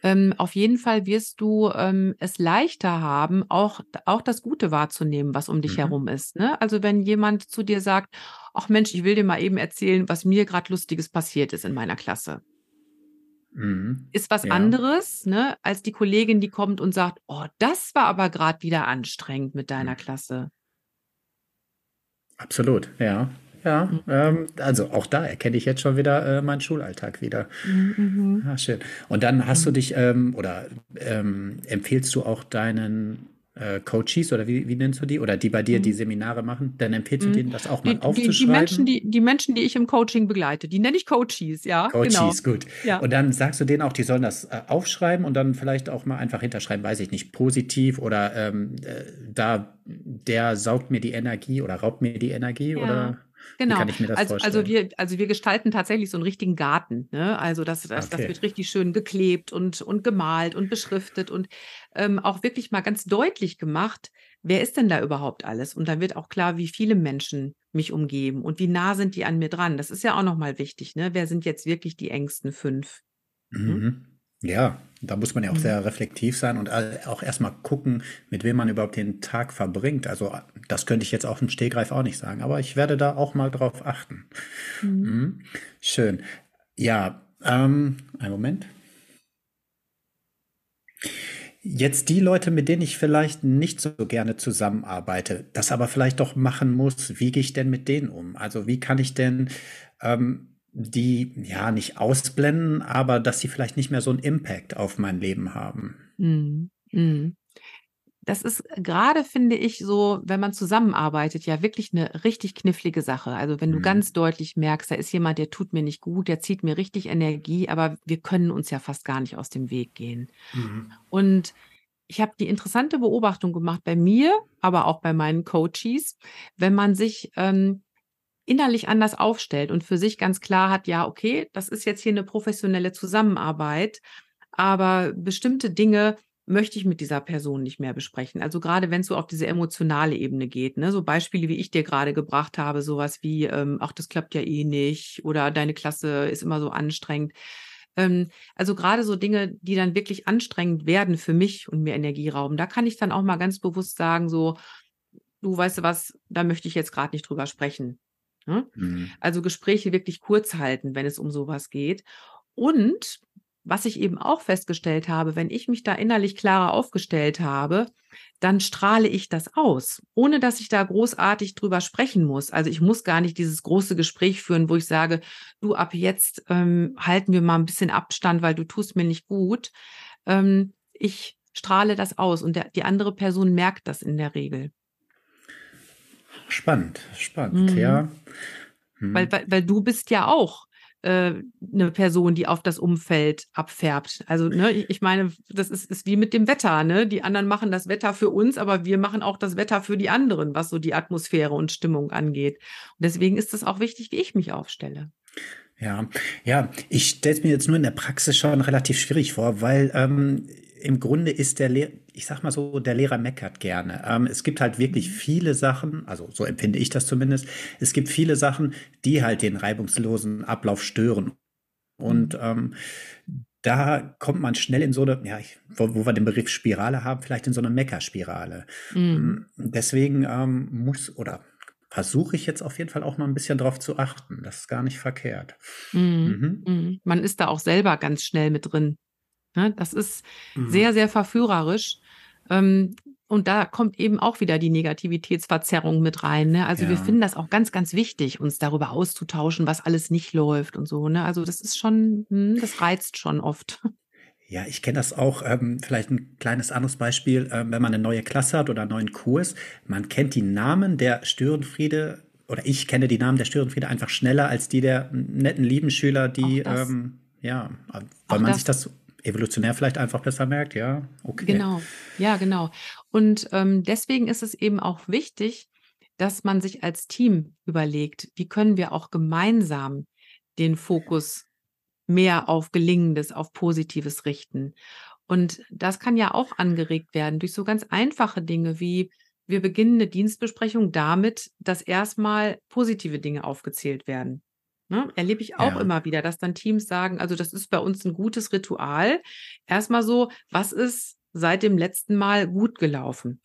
Ähm, auf jeden Fall wirst du ähm, es leichter haben, auch, auch das Gute wahrzunehmen, was um dich mhm. herum ist. Ne? Also wenn jemand zu dir sagt, ach Mensch, ich will dir mal eben erzählen, was mir gerade Lustiges passiert ist in meiner Klasse. Mhm. Ist was ja. anderes, ne, als die Kollegin, die kommt und sagt, oh, das war aber gerade wieder anstrengend mit deiner mhm. Klasse. Absolut, ja. Ja, mhm. ähm, also auch da erkenne ich jetzt schon wieder äh, meinen Schulalltag wieder. Mhm. Ah, schön. Und dann hast du mhm. dich ähm, oder ähm, empfehlst du auch deinen äh, Coaches oder wie, wie nennst du die? Oder die bei dir die mhm. Seminare machen, dann empfiehlst du denen das auch mal die, aufzuschreiben? Die, die, Menschen, die, die Menschen, die ich im Coaching begleite, die nenne ich Coaches, ja. Coaches, genau. gut. Ja. Und dann sagst du denen auch, die sollen das äh, aufschreiben und dann vielleicht auch mal einfach hinterschreiben, weiß ich nicht, positiv oder ähm, äh, da der saugt mir die Energie oder raubt mir die Energie ja. oder Genau. Wie kann ich mir das also, also vorstellen? Also wir, also wir gestalten tatsächlich so einen richtigen Garten. Ne? Also das, das, okay. das wird richtig schön geklebt und, und gemalt und beschriftet und ähm, auch wirklich mal ganz deutlich gemacht, wer ist denn da überhaupt alles? Und dann wird auch klar, wie viele Menschen mich umgeben und wie nah sind die an mir dran. Das ist ja auch nochmal wichtig. Ne? Wer sind jetzt wirklich die engsten fünf? Mhm. Hm? Ja, da muss man ja auch mhm. sehr reflektiv sein und auch erstmal gucken, mit wem man überhaupt den Tag verbringt. Also das könnte ich jetzt auf dem Stehgreif auch nicht sagen, aber ich werde da auch mal drauf achten. Mhm. Mhm. Schön. Ja, ähm, einen Moment. Jetzt die Leute, mit denen ich vielleicht nicht so gerne zusammenarbeite, das aber vielleicht doch machen muss, wie gehe ich denn mit denen um? Also wie kann ich denn ähm, die ja nicht ausblenden, aber dass sie vielleicht nicht mehr so einen Impact auf mein Leben haben. Mm, mm. Das ist gerade, finde ich, so, wenn man zusammenarbeitet, ja wirklich eine richtig knifflige Sache. Also wenn du mm. ganz deutlich merkst, da ist jemand, der tut mir nicht gut, der zieht mir richtig Energie, aber wir können uns ja fast gar nicht aus dem Weg gehen. Mhm. Und ich habe die interessante Beobachtung gemacht bei mir, aber auch bei meinen Coaches, wenn man sich ähm, innerlich anders aufstellt und für sich ganz klar hat, ja, okay, das ist jetzt hier eine professionelle Zusammenarbeit, aber bestimmte Dinge möchte ich mit dieser Person nicht mehr besprechen. Also gerade wenn es so auf diese emotionale Ebene geht, ne? so Beispiele, wie ich dir gerade gebracht habe, sowas wie, ähm, ach, das klappt ja eh nicht oder deine Klasse ist immer so anstrengend. Ähm, also gerade so Dinge, die dann wirklich anstrengend werden für mich und mir Energie rauben, da kann ich dann auch mal ganz bewusst sagen, so, du weißt du was, da möchte ich jetzt gerade nicht drüber sprechen. Ne? Mhm. Also Gespräche wirklich kurz halten, wenn es um sowas geht. Und was ich eben auch festgestellt habe, wenn ich mich da innerlich klarer aufgestellt habe, dann strahle ich das aus, ohne dass ich da großartig drüber sprechen muss. Also ich muss gar nicht dieses große Gespräch führen, wo ich sage, du ab jetzt ähm, halten wir mal ein bisschen Abstand, weil du tust mir nicht gut. Ähm, ich strahle das aus und der, die andere Person merkt das in der Regel. Spannend, spannend, mhm. ja. Mhm. Weil, weil, weil du bist ja auch äh, eine Person, die auf das Umfeld abfärbt. Also, ne, ich meine, das ist, ist wie mit dem Wetter, ne? Die anderen machen das Wetter für uns, aber wir machen auch das Wetter für die anderen, was so die Atmosphäre und Stimmung angeht. Und deswegen ist es auch wichtig, wie ich mich aufstelle. Ja, ja, ich stelle es mir jetzt nur in der Praxis schon relativ schwierig vor, weil ähm, im Grunde ist der Lehrer, ich sag mal so, der Lehrer meckert gerne. Ähm, es gibt halt wirklich mhm. viele Sachen, also so empfinde ich das zumindest, es gibt viele Sachen, die halt den reibungslosen Ablauf stören. Und mhm. ähm, da kommt man schnell in so eine, ja, wo, wo, wir den Begriff Spirale haben, vielleicht in so eine Meckerspirale. Mhm. Deswegen ähm, muss oder versuche ich jetzt auf jeden Fall auch mal ein bisschen drauf zu achten. Das ist gar nicht verkehrt. Mhm. Mhm. Man ist da auch selber ganz schnell mit drin. Ne? Das ist mhm. sehr, sehr verführerisch. Ähm, und da kommt eben auch wieder die Negativitätsverzerrung mit rein. Ne? Also ja. wir finden das auch ganz, ganz wichtig, uns darüber auszutauschen, was alles nicht läuft und so. Ne? Also das ist schon, hm, das reizt schon oft. (laughs) Ja, ich kenne das auch. Ähm, vielleicht ein kleines anderes Beispiel, ähm, wenn man eine neue Klasse hat oder einen neuen Kurs. Man kennt die Namen der Störenfriede oder ich kenne die Namen der Störenfriede einfach schneller als die der netten, lieben Schüler, die, ähm, ja, weil man das. sich das evolutionär vielleicht einfach besser merkt, ja, okay. Genau, ja, genau. Und ähm, deswegen ist es eben auch wichtig, dass man sich als Team überlegt, wie können wir auch gemeinsam den Fokus mehr auf Gelingendes, auf Positives richten. Und das kann ja auch angeregt werden durch so ganz einfache Dinge wie wir beginnen eine Dienstbesprechung damit, dass erstmal positive Dinge aufgezählt werden. Ne? Erlebe ich auch ja. immer wieder, dass dann Teams sagen, also das ist bei uns ein gutes Ritual. Erstmal so, was ist seit dem letzten Mal gut gelaufen?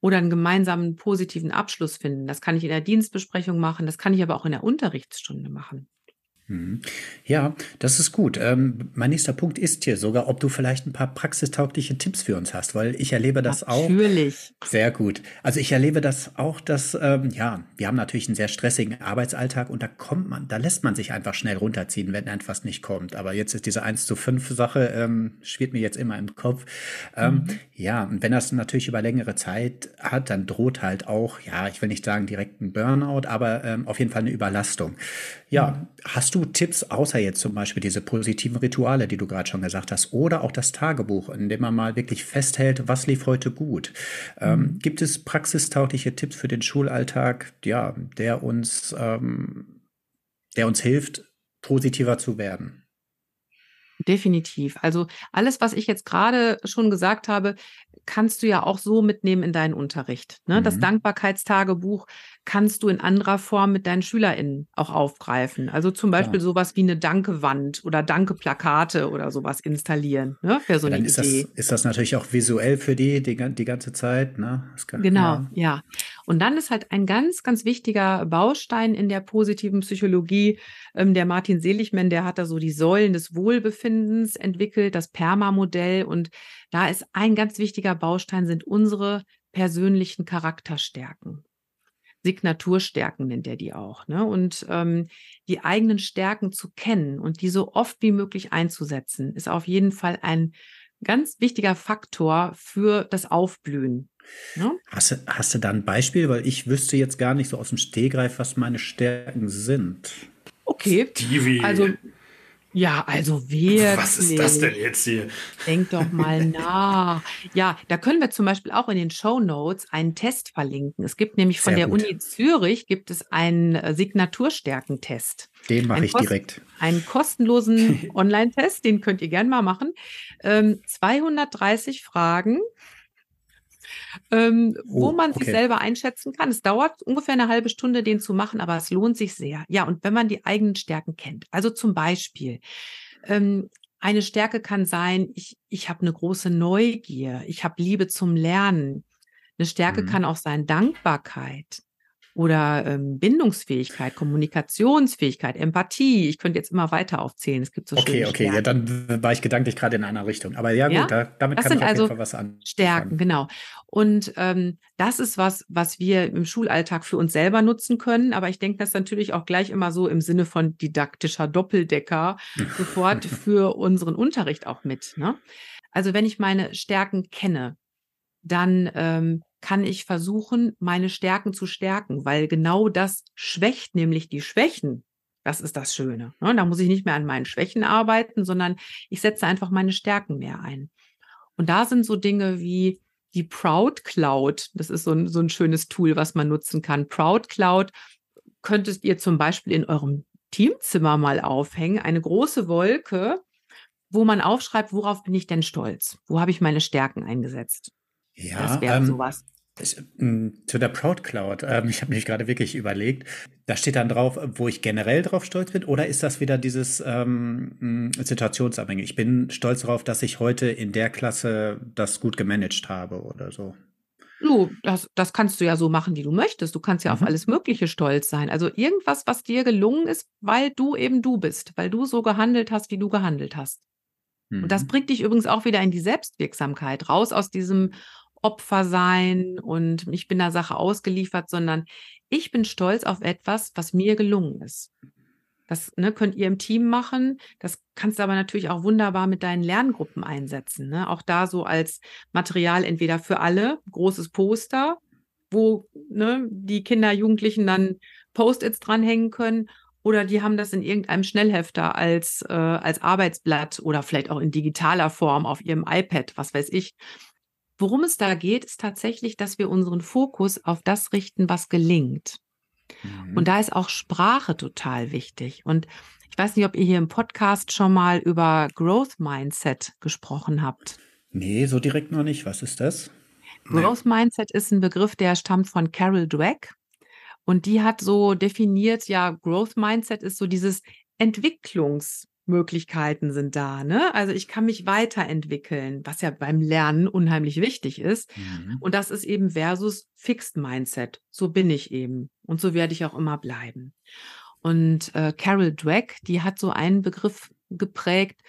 Oder einen gemeinsamen positiven Abschluss finden. Das kann ich in der Dienstbesprechung machen, das kann ich aber auch in der Unterrichtsstunde machen. Mhm. Ja, das ist gut. Ähm, mein nächster Punkt ist hier sogar, ob du vielleicht ein paar praxistaugliche Tipps für uns hast, weil ich erlebe das natürlich. auch. Natürlich. Sehr gut. Also ich erlebe das auch, dass, ähm, ja, wir haben natürlich einen sehr stressigen Arbeitsalltag und da kommt man, da lässt man sich einfach schnell runterziehen, wenn etwas nicht kommt. Aber jetzt ist diese 1 zu 5 Sache, ähm, schwirrt mir jetzt immer im Kopf. Ähm, mhm. Ja, und wenn das natürlich über längere Zeit hat, dann droht halt auch, ja, ich will nicht sagen direkt ein Burnout, aber ähm, auf jeden Fall eine Überlastung. Ja, mhm. hast du Tipps, außer jetzt zum Beispiel diese positiven Rituale, die du gerade schon gesagt hast, oder auch das Tagebuch, in dem man mal wirklich festhält, was lief heute gut? Ähm, mhm. Ähm, gibt es praxistaugliche Tipps für den Schulalltag, ja, der uns, ähm, der uns hilft, positiver zu werden? Definitiv. Also alles, was ich jetzt gerade schon gesagt habe, kannst du ja auch so mitnehmen in deinen Unterricht. Ne? Mhm. Das Dankbarkeitstagebuch kannst du in anderer Form mit deinen SchülerInnen auch aufgreifen. Also zum Beispiel ja. sowas wie eine Danke-Wand oder Danke-Plakate oder sowas installieren. Ne? Wäre so ja, eine ist Idee. Das, ist das natürlich auch visuell für die die, die ganze Zeit. Ne? Kann, genau, ja. ja. Und dann ist halt ein ganz, ganz wichtiger Baustein in der positiven Psychologie. Ähm, der Martin Seligman, der hat da so die Säulen des Wohlbefindens entwickelt, das PERMA-Modell. Und da ist ein ganz wichtiger Baustein, sind unsere persönlichen Charakterstärken. Signaturstärken nennt er die auch. Ne? Und ähm, die eigenen Stärken zu kennen und die so oft wie möglich einzusetzen, ist auf jeden Fall ein ganz wichtiger Faktor für das Aufblühen. Ne? Hast, du, hast du da ein Beispiel? Weil ich wüsste jetzt gar nicht so aus dem Stehgreif, was meine Stärken sind. Okay. Stevie. Also ja, also wirklich. Was ist das denn jetzt hier? Denk doch mal (laughs) nach. Ja, da können wir zum Beispiel auch in den Show Notes einen Test verlinken. Es gibt nämlich von Sehr der gut. Uni Zürich gibt es einen äh, Signaturstärkentest. Den mache ich direkt. Einen kostenlosen (laughs) Online-Test, den könnt ihr gerne mal machen. Ähm, 230 Fragen ähm, oh, wo man okay. sich selber einschätzen kann. Es dauert ungefähr eine halbe Stunde, den zu machen, aber es lohnt sich sehr. Ja, und wenn man die eigenen Stärken kennt, also zum Beispiel, ähm, eine Stärke kann sein, ich, ich habe eine große Neugier, ich habe Liebe zum Lernen. Eine Stärke mhm. kann auch sein Dankbarkeit oder ähm, Bindungsfähigkeit, Kommunikationsfähigkeit, Empathie. Ich könnte jetzt immer weiter aufzählen. Es gibt so Okay, okay, Stärken. ja, dann war ich gedanklich gerade in einer Richtung. Aber ja, ja? gut, da, damit das kann ich auf also jeden Fall was an. Stärken, genau. Und ähm, das ist was, was wir im Schulalltag für uns selber nutzen können. Aber ich denke das natürlich auch gleich immer so im Sinne von didaktischer Doppeldecker (laughs) sofort für unseren Unterricht auch mit. Ne? Also wenn ich meine Stärken kenne, dann ähm, kann ich versuchen, meine Stärken zu stärken, weil genau das schwächt nämlich die Schwächen. Das ist das Schöne. Ne? Da muss ich nicht mehr an meinen Schwächen arbeiten, sondern ich setze einfach meine Stärken mehr ein. Und da sind so Dinge wie die Proud Cloud. Das ist so ein, so ein schönes Tool, was man nutzen kann. Proud Cloud könntet ihr zum Beispiel in eurem Teamzimmer mal aufhängen. Eine große Wolke, wo man aufschreibt, worauf bin ich denn stolz? Wo habe ich meine Stärken eingesetzt? Ja, das wäre ähm, sowas. Ich, hm, zu der Proud Cloud. Ähm, ich habe mich gerade wirklich überlegt. Da steht dann drauf, wo ich generell drauf stolz bin, oder ist das wieder dieses ähm, hm, situationsabhängig? Ich bin stolz darauf, dass ich heute in der Klasse das gut gemanagt habe oder so. Du, das, das kannst du ja so machen, wie du möchtest. Du kannst ja mhm. auf alles Mögliche stolz sein. Also irgendwas, was dir gelungen ist, weil du eben du bist, weil du so gehandelt hast, wie du gehandelt hast. Mhm. Und das mhm. bringt dich übrigens auch wieder in die Selbstwirksamkeit, raus aus diesem Opfer sein und ich bin der Sache ausgeliefert, sondern ich bin stolz auf etwas, was mir gelungen ist. Das ne, könnt ihr im Team machen. Das kannst du aber natürlich auch wunderbar mit deinen Lerngruppen einsetzen. Ne? Auch da so als Material entweder für alle, großes Poster, wo ne, die Kinder, Jugendlichen dann Post-its dranhängen können oder die haben das in irgendeinem Schnellhefter als, äh, als Arbeitsblatt oder vielleicht auch in digitaler Form auf ihrem iPad, was weiß ich. Worum es da geht, ist tatsächlich, dass wir unseren Fokus auf das richten, was gelingt. Mhm. Und da ist auch Sprache total wichtig. Und ich weiß nicht, ob ihr hier im Podcast schon mal über Growth Mindset gesprochen habt. Nee, so direkt noch nicht. Was ist das? Growth Mindset ist ein Begriff, der stammt von Carol Dweck. Und die hat so definiert, ja, Growth Mindset ist so dieses Entwicklungsmöglichkeiten sind da, ne? Also ich kann mich weiterentwickeln, was ja beim Lernen unheimlich wichtig ist. Mhm. Und das ist eben versus Fixed Mindset. So bin ich eben. Und so werde ich auch immer bleiben. Und äh, Carol Dweck, die hat so einen Begriff geprägt,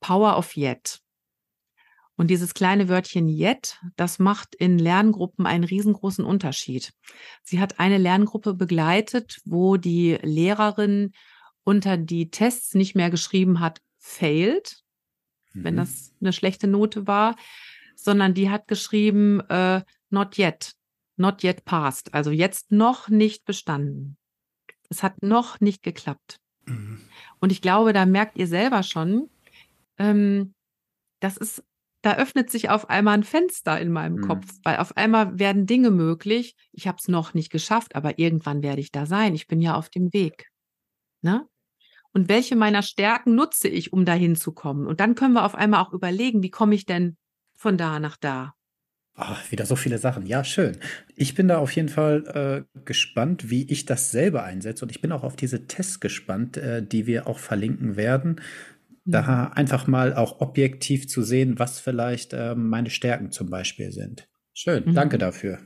Power of Yet. Und dieses kleine Wörtchen yet, das macht in Lerngruppen einen riesengroßen Unterschied. Sie hat eine Lerngruppe begleitet, wo die Lehrerin unter die Tests nicht mehr geschrieben hat, failed, mhm. wenn das eine schlechte Note war, sondern die hat geschrieben, äh, not yet, not yet passed, also jetzt noch nicht bestanden. Es hat noch nicht geklappt. Mhm. Und ich glaube, da merkt ihr selber schon, ähm, das ist da öffnet sich auf einmal ein Fenster in meinem mhm. Kopf, weil auf einmal werden Dinge möglich. Ich habe es noch nicht geschafft, aber irgendwann werde ich da sein. Ich bin ja auf dem Weg. Ne? Und welche meiner Stärken nutze ich, um dahin zu kommen? Und dann können wir auf einmal auch überlegen, wie komme ich denn von da nach da? Ach, wieder so viele Sachen. Ja, schön. Ich bin da auf jeden Fall äh, gespannt, wie ich das selber einsetze. Und ich bin auch auf diese Tests gespannt, äh, die wir auch verlinken werden da mhm. einfach mal auch objektiv zu sehen, was vielleicht äh, meine Stärken zum Beispiel sind. Schön, mhm. danke dafür.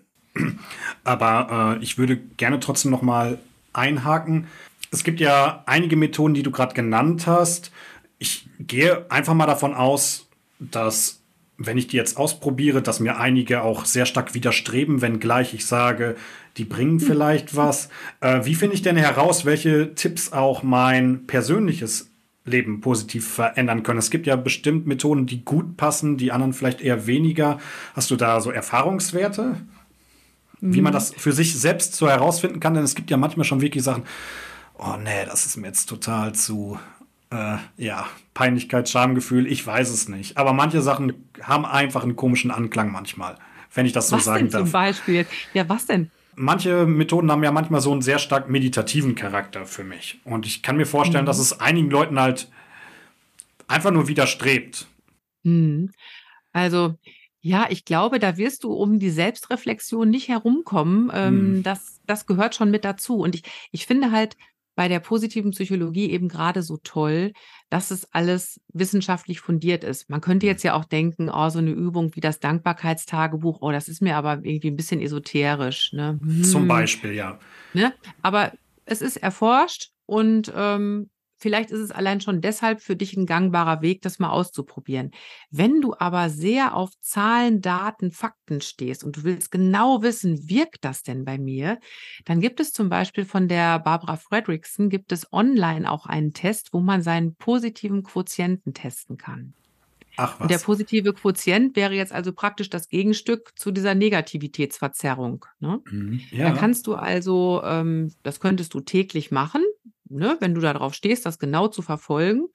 Aber äh, ich würde gerne trotzdem noch mal einhaken. Es gibt ja einige Methoden, die du gerade genannt hast. Ich gehe einfach mal davon aus, dass wenn ich die jetzt ausprobiere, dass mir einige auch sehr stark widerstreben, wenngleich ich sage, die bringen vielleicht was. Äh, wie finde ich denn heraus, welche Tipps auch mein persönliches Leben positiv verändern können. Es gibt ja bestimmt Methoden, die gut passen, die anderen vielleicht eher weniger. Hast du da so Erfahrungswerte? Wie man mhm. das für sich selbst so herausfinden kann? Denn es gibt ja manchmal schon wirklich Sachen, oh nee, das ist mir jetzt total zu, äh, ja, Peinlichkeit, Schamgefühl, ich weiß es nicht. Aber manche Sachen haben einfach einen komischen Anklang manchmal, wenn ich das so was sagen denn darf. Zum Beispiel, ja, was denn? manche Methoden haben ja manchmal so einen sehr stark meditativen Charakter für mich. Und ich kann mir vorstellen, mhm. dass es einigen Leuten halt einfach nur widerstrebt. Mhm. Also, ja, ich glaube, da wirst du um die Selbstreflexion nicht herumkommen. Ähm, mhm. das, das gehört schon mit dazu. Und ich, ich finde halt, bei der positiven Psychologie eben gerade so toll, dass es alles wissenschaftlich fundiert ist. Man könnte jetzt ja auch denken, oh, so eine Übung wie das Dankbarkeitstagebuch, oh, das ist mir aber irgendwie ein bisschen esoterisch. Ne? Zum hm. Beispiel, ja. Ne? Aber es ist erforscht und ähm, Vielleicht ist es allein schon deshalb für dich ein gangbarer Weg, das mal auszuprobieren. Wenn du aber sehr auf Zahlen, Daten, Fakten stehst und du willst genau wissen, wirkt das denn bei mir, dann gibt es zum Beispiel von der Barbara Fredrickson, gibt es online auch einen Test, wo man seinen positiven Quotienten testen kann. Ach was. Und der positive Quotient wäre jetzt also praktisch das Gegenstück zu dieser Negativitätsverzerrung. Ne? Mhm, ja. Da kannst du also, ähm, das könntest du täglich machen, ne, wenn du darauf stehst, das genau zu verfolgen.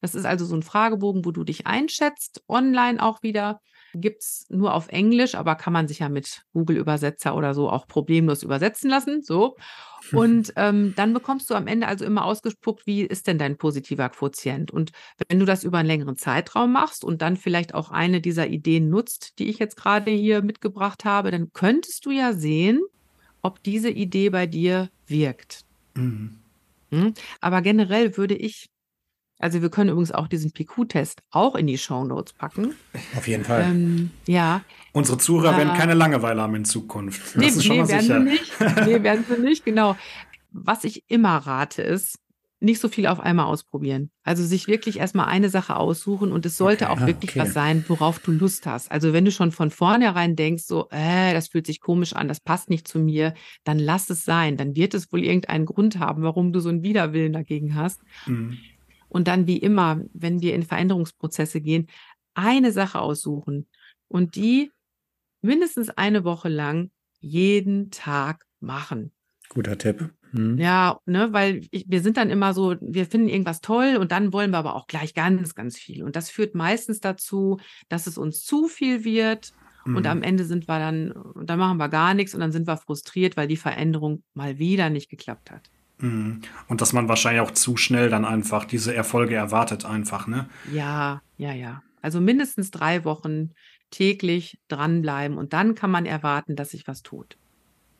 Das ist also so ein Fragebogen, wo du dich einschätzt, online auch wieder. Gibt es nur auf Englisch, aber kann man sich ja mit Google-Übersetzer oder so auch problemlos übersetzen lassen. So. (laughs) Und ähm, dann bekommst du am Ende also immer ausgespuckt, wie ist denn dein positiver Quotient? Und wenn du das über einen längeren Zeitraum machst und dann vielleicht auch eine dieser Ideen nutzt, die ich jetzt gerade hier mitgebracht habe, dann könntest du ja sehen, ob diese Idee bei dir wirkt. Mhm. Hm? Aber generell würde ich, also wir können übrigens auch diesen PQ-Test auch in die Show Notes packen. Auf jeden Fall. Ähm, ja. Unsere Zuhörer äh, werden keine Langeweile haben in Zukunft. Das nee, ist schon nee, mal werden sicher. Sie nicht. Nee, werden sie nicht, genau. Was ich immer rate ist, nicht so viel auf einmal ausprobieren. Also sich wirklich erstmal eine Sache aussuchen und es sollte Okay, auch ah, wirklich okay. was sein, worauf du Lust hast. Also wenn du schon von vornherein denkst, so, äh, das fühlt sich komisch an, das passt nicht zu mir, dann lass es sein. Dann wird es wohl irgendeinen Grund haben, warum du so einen Widerwillen dagegen hast. Mhm. Und dann wie immer, wenn wir in Veränderungsprozesse gehen, eine Sache aussuchen und die mindestens eine Woche lang jeden Tag machen. Guter Tipp. Hm. Ja, ne, weil ich, wir sind dann immer so, wir finden irgendwas toll und dann wollen wir aber auch gleich ganz, ganz viel. Und das führt meistens dazu, dass es uns zu viel wird und Mhm. am Ende sind wir dann, dann machen wir gar nichts und dann sind wir frustriert, weil die Veränderung mal wieder nicht geklappt hat. Mhm. Und dass man wahrscheinlich auch zu schnell dann einfach diese Erfolge erwartet, einfach, ne? Ja, ja, ja. Also mindestens drei Wochen täglich dranbleiben und dann kann man erwarten, dass sich was tut.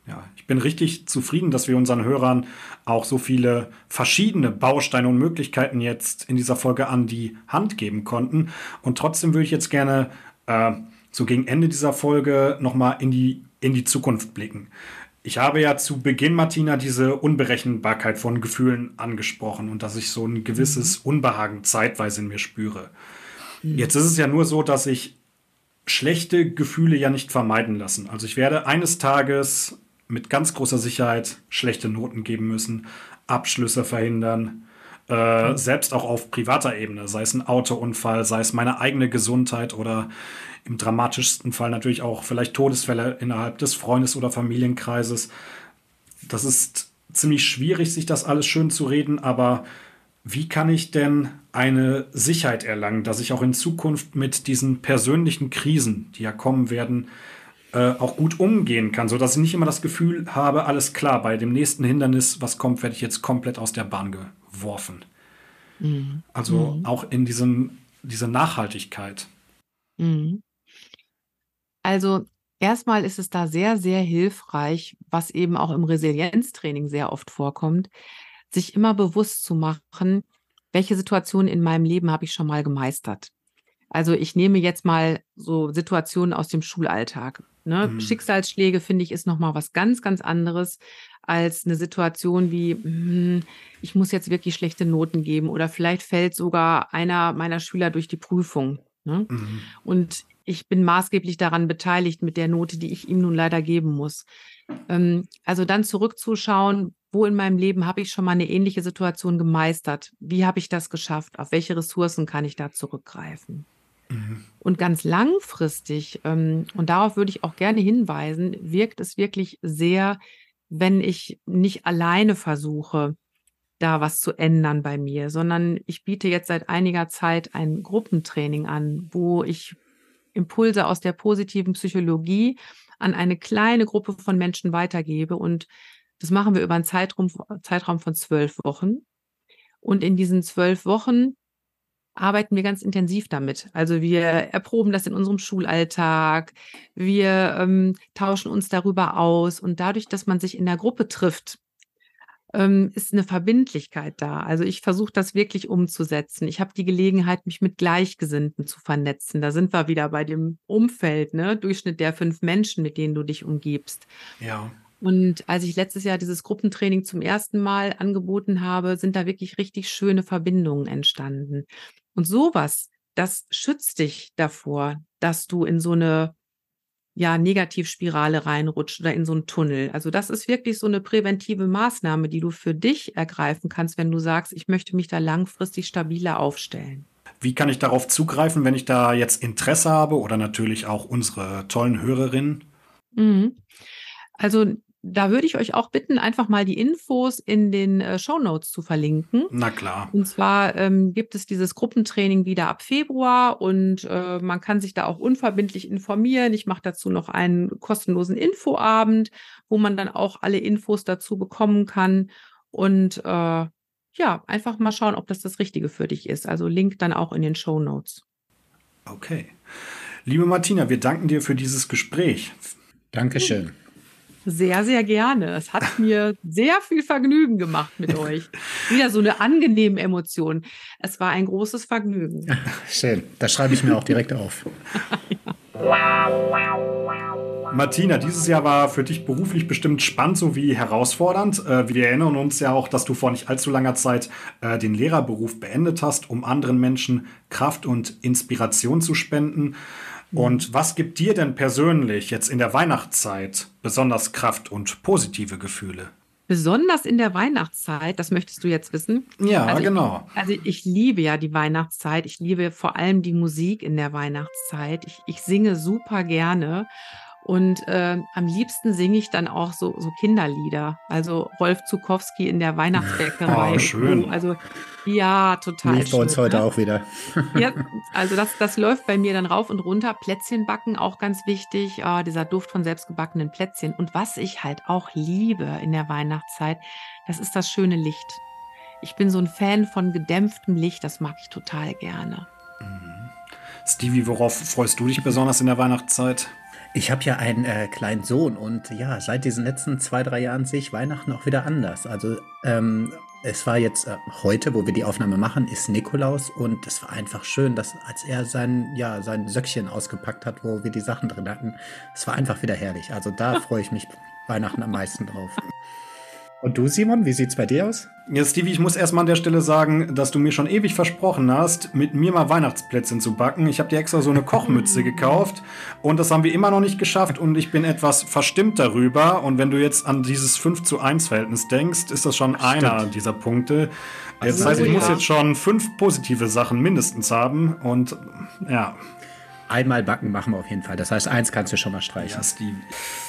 Ja, ich bin richtig zufrieden, dass wir unseren Hörern auch so viele verschiedene Bausteine und Möglichkeiten jetzt in dieser Folge an die Hand geben konnten. Und trotzdem würde ich jetzt gerne äh, so gegen Ende dieser Folge nochmal in die, in die Zukunft blicken. Ich habe ja zu Beginn, Martina, diese Unberechenbarkeit von Gefühlen angesprochen und dass ich so ein gewisses Unbehagen zeitweise in mir spüre. Jetzt ist es ja nur so, dass ich schlechte Gefühle ja nicht vermeiden lassen. Also ich werde eines Tages mit ganz großer Sicherheit schlechte Noten geben müssen, Abschlüsse verhindern, äh, selbst auch auf privater Ebene, sei es ein Autounfall, sei es meine eigene Gesundheit oder im dramatischsten Fall natürlich auch vielleicht Todesfälle innerhalb des Freundes- oder Familienkreises. Das ist ziemlich schwierig, sich das alles schön zu reden, aber wie kann ich denn eine Sicherheit erlangen, dass ich auch in Zukunft mit diesen persönlichen Krisen, die ja kommen werden, äh, auch gut umgehen kann, sodass ich nicht immer das Gefühl habe, alles klar, bei dem nächsten Hindernis, was kommt, werde ich jetzt komplett aus der Bahn geworfen. Also auch in diesem, diese Nachhaltigkeit. Mhm. Also erstmal ist es da sehr, sehr hilfreich, was eben auch im Resilienztraining sehr oft vorkommt, sich immer bewusst zu machen, welche Situationen in meinem Leben habe ich schon mal gemeistert. Also ich nehme jetzt mal so Situationen aus dem Schulalltag. Ne? Mhm. Schicksalsschläge finde ich ist noch mal was ganz, ganz anderes als eine Situation wie hm, ich muss jetzt wirklich schlechte Noten geben oder vielleicht fällt sogar einer meiner Schüler durch die Prüfung. Ne? Mhm. Und ich bin maßgeblich daran beteiligt mit der Note, die ich ihm nun leider geben muss. Ähm, also dann zurückzuschauen, wo in meinem Leben habe ich schon mal eine ähnliche Situation gemeistert? Wie habe ich das geschafft? Auf welche Ressourcen kann ich da zurückgreifen? Mhm. Und ganz langfristig, ähm, und darauf würde ich auch gerne hinweisen, wirkt es wirklich sehr, wenn ich nicht alleine versuche, da was zu ändern bei mir, sondern ich biete jetzt seit einiger Zeit ein Gruppentraining an, wo ich Impulse aus der positiven Psychologie an eine kleine Gruppe von Menschen weitergebe. Und das machen wir über einen Zeitraum, Zeitraum von zwölf Wochen. Und in diesen zwölf Wochen arbeiten wir ganz intensiv damit. Also wir erproben das in unserem Schulalltag, wir ähm, tauschen uns darüber aus und dadurch, dass man sich in der Gruppe trifft, ähm, ist eine Verbindlichkeit da. Also ich versuche das wirklich umzusetzen. Ich habe die Gelegenheit, mich mit Gleichgesinnten zu vernetzen. Da sind wir wieder bei dem Umfeld, ne? Durchschnitt der fünf Menschen, mit denen du dich umgibst. Ja. Und als ich letztes Jahr dieses Gruppentraining zum ersten Mal angeboten habe, sind da wirklich richtig schöne Verbindungen entstanden. Und sowas, das schützt dich davor, dass du in so eine ja, Negativspirale reinrutscht oder in so einen Tunnel. Also das ist wirklich so eine präventive Maßnahme, die du für dich ergreifen kannst, wenn du sagst, ich möchte mich da langfristig stabiler aufstellen. Wie kann ich darauf zugreifen, wenn ich da jetzt Interesse habe oder natürlich auch unsere tollen Hörerinnen? Mhm. Also da würde ich euch auch bitten, einfach mal die Infos in den äh, Show Notes zu verlinken. Na klar. Und zwar ähm, gibt es dieses Gruppentraining wieder ab Februar und äh, man kann sich da auch unverbindlich informieren. Ich mache dazu noch einen kostenlosen Infoabend, wo man dann auch alle Infos dazu bekommen kann. Und äh, ja, einfach mal schauen, ob das das Richtige für dich ist. Also Link dann auch in den Show Notes. Okay. Liebe Martina, wir danken dir für dieses Gespräch. Dankeschön. Sehr, sehr gerne. Es hat mir sehr viel Vergnügen gemacht mit euch. Wieder so eine angenehme Emotion. Es war ein großes Vergnügen. (laughs) Schön. Das schreibe ich mir auch direkt auf. (laughs) Martina, dieses Jahr war für dich beruflich bestimmt spannend sowie herausfordernd. Äh, wir erinnern uns ja auch, dass du vor nicht allzu langer Zeit äh, den Lehrerberuf beendet hast, um anderen Menschen Kraft und Inspiration zu spenden. Und was gibt dir denn persönlich jetzt in der Weihnachtszeit besonders Kraft und positive Gefühle? Besonders in der Weihnachtszeit, das möchtest du jetzt wissen? Ja, also genau. Ich, also ich liebe ja die Weihnachtszeit. Ich liebe vor allem die Musik in der Weihnachtszeit. Ich, ich singe super gerne. Und äh, am liebsten singe ich dann auch so, so Kinderlieder. Also Rolf Zukowski in der Weihnachtsbäckerei. Oh, schön. Also ja, total. Lief bei uns heute ne? auch wieder. (laughs) Ja, also das, das läuft bei mir dann rauf und runter. Plätzchen backen, auch ganz wichtig. Ah, dieser Duft von selbstgebackenen Plätzchen. Und was ich halt auch liebe in der Weihnachtszeit, das ist das schöne Licht. Ich bin so ein Fan von gedämpftem Licht, das mag ich total gerne. Stevie, worauf freust du dich besonders in der Weihnachtszeit? Ich habe ja einen äh, kleinen Sohn und ja, seit diesen letzten zwei, drei Jahren sehe ich Weihnachten auch wieder anders. Also ähm, es war jetzt äh, heute, wo wir die Aufnahme machen, ist Nikolaus und es war einfach schön, dass als er sein, ja, sein Söckchen ausgepackt hat, wo wir die Sachen drin hatten, es war einfach wieder herrlich. Also da (laughs) freue ich mich Weihnachten am meisten drauf. Und du, Simon, wie sieht's bei dir aus? Ja, Stevie, ich muss erstmal an der Stelle sagen, dass du mir schon ewig versprochen hast, mit mir mal Weihnachtsplätzchen zu backen. Ich habe dir extra so eine Kochmütze (laughs) gekauft und das haben wir immer noch nicht geschafft und ich bin etwas verstimmt darüber. Und wenn du jetzt an dieses 5 zu 1 Verhältnis denkst, ist das schon einer dieser Punkte. Also, heißt, ich ja. muss jetzt schon fünf positive Sachen mindestens haben und ja. Einmal backen machen wir auf jeden Fall. Das heißt, eins kannst du schon mal streichen. Ja, Stevie.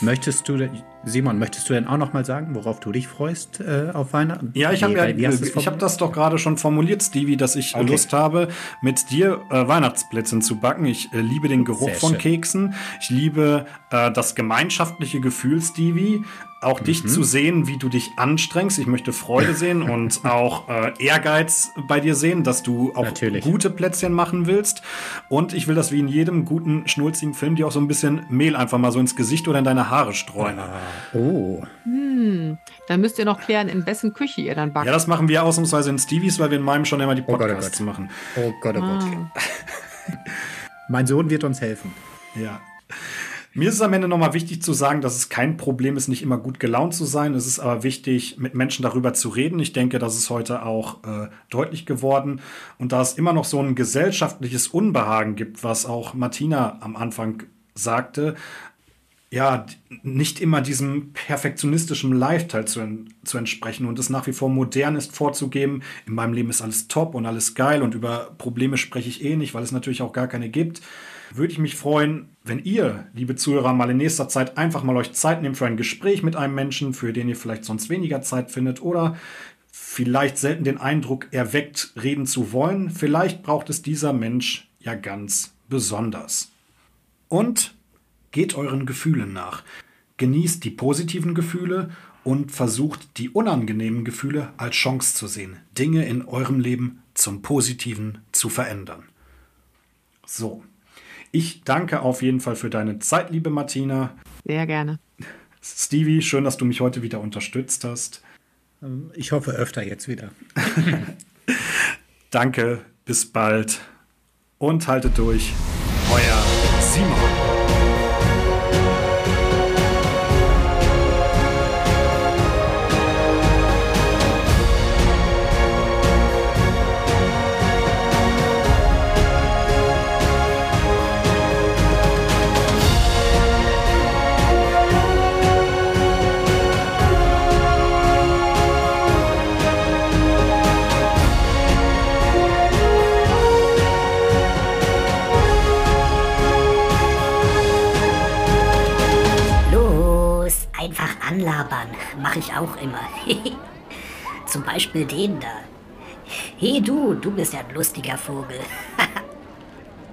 Möchtest du, Simon, möchtest du denn auch noch mal sagen, worauf du dich freust äh, auf Weihnachten? Ja, ich habe Nee, ja, ich habe das doch gerade schon formuliert, Stevie, dass ich Okay. Lust habe, mit dir äh, Weihnachtsplätzchen zu backen. Ich äh, liebe den Geruch Sehr von schön. Keksen. Ich liebe äh, das gemeinschaftliche Gefühl, Stevie. Auch dich Mhm. zu sehen, wie du dich anstrengst. Ich möchte Freude (laughs) sehen und auch äh, Ehrgeiz bei dir sehen, dass du auch Natürlich. gute Plätzchen machen willst. Und ich will das wie in jedem guten, schnulzigen Film dir auch so ein bisschen Mehl einfach mal so ins Gesicht oder in deine Haare streuen. Oh, Hm, dann müsst ihr noch klären, in wessen Küche ihr dann backt. Ja, das machen wir ausnahmsweise in Stevies, weil wir in meinem schon immer die Gott, oh Podcasts Gott. machen. oh Gott, oh Gott. Ah. (laughs) Mein Sohn wird uns helfen. Ja. Mir ist es am Ende nochmal wichtig zu sagen, dass es kein Problem ist, nicht immer gut gelaunt zu sein. Es ist aber wichtig, mit Menschen darüber zu reden. Ich denke, das ist heute auch äh, deutlich geworden. Und da es immer noch so ein gesellschaftliches Unbehagen gibt, was auch Martina am Anfang sagte, ja, nicht immer diesem perfektionistischen Lifestyle zu, zu entsprechen und es nach wie vor modern ist, vorzugeben, in meinem Leben ist alles top und alles geil und über Probleme spreche ich eh nicht, weil es natürlich auch gar keine gibt, würde ich mich freuen, wenn ihr, liebe Zuhörer, mal in nächster Zeit einfach mal euch Zeit nehmt für ein Gespräch mit einem Menschen, für den ihr vielleicht sonst weniger Zeit findet oder vielleicht selten den Eindruck erweckt, reden zu wollen. Vielleicht braucht es dieser Mensch ja ganz besonders. Und geht euren Gefühlen nach. Genießt die positiven Gefühle und versucht die unangenehmen Gefühle als Chance zu sehen, Dinge in eurem Leben zum Positiven zu verändern. So, ich danke auf jeden Fall für deine Zeit, liebe Martina. Sehr gerne. Stevie, schön, dass du mich heute wieder unterstützt hast. Ich hoffe öfter jetzt wieder. (laughs) Danke, bis bald und haltet durch. Euer Simon. Anlabern. Mache ich auch immer. (laughs) Zum Beispiel den da. Hey du, du bist ja ein lustiger Vogel.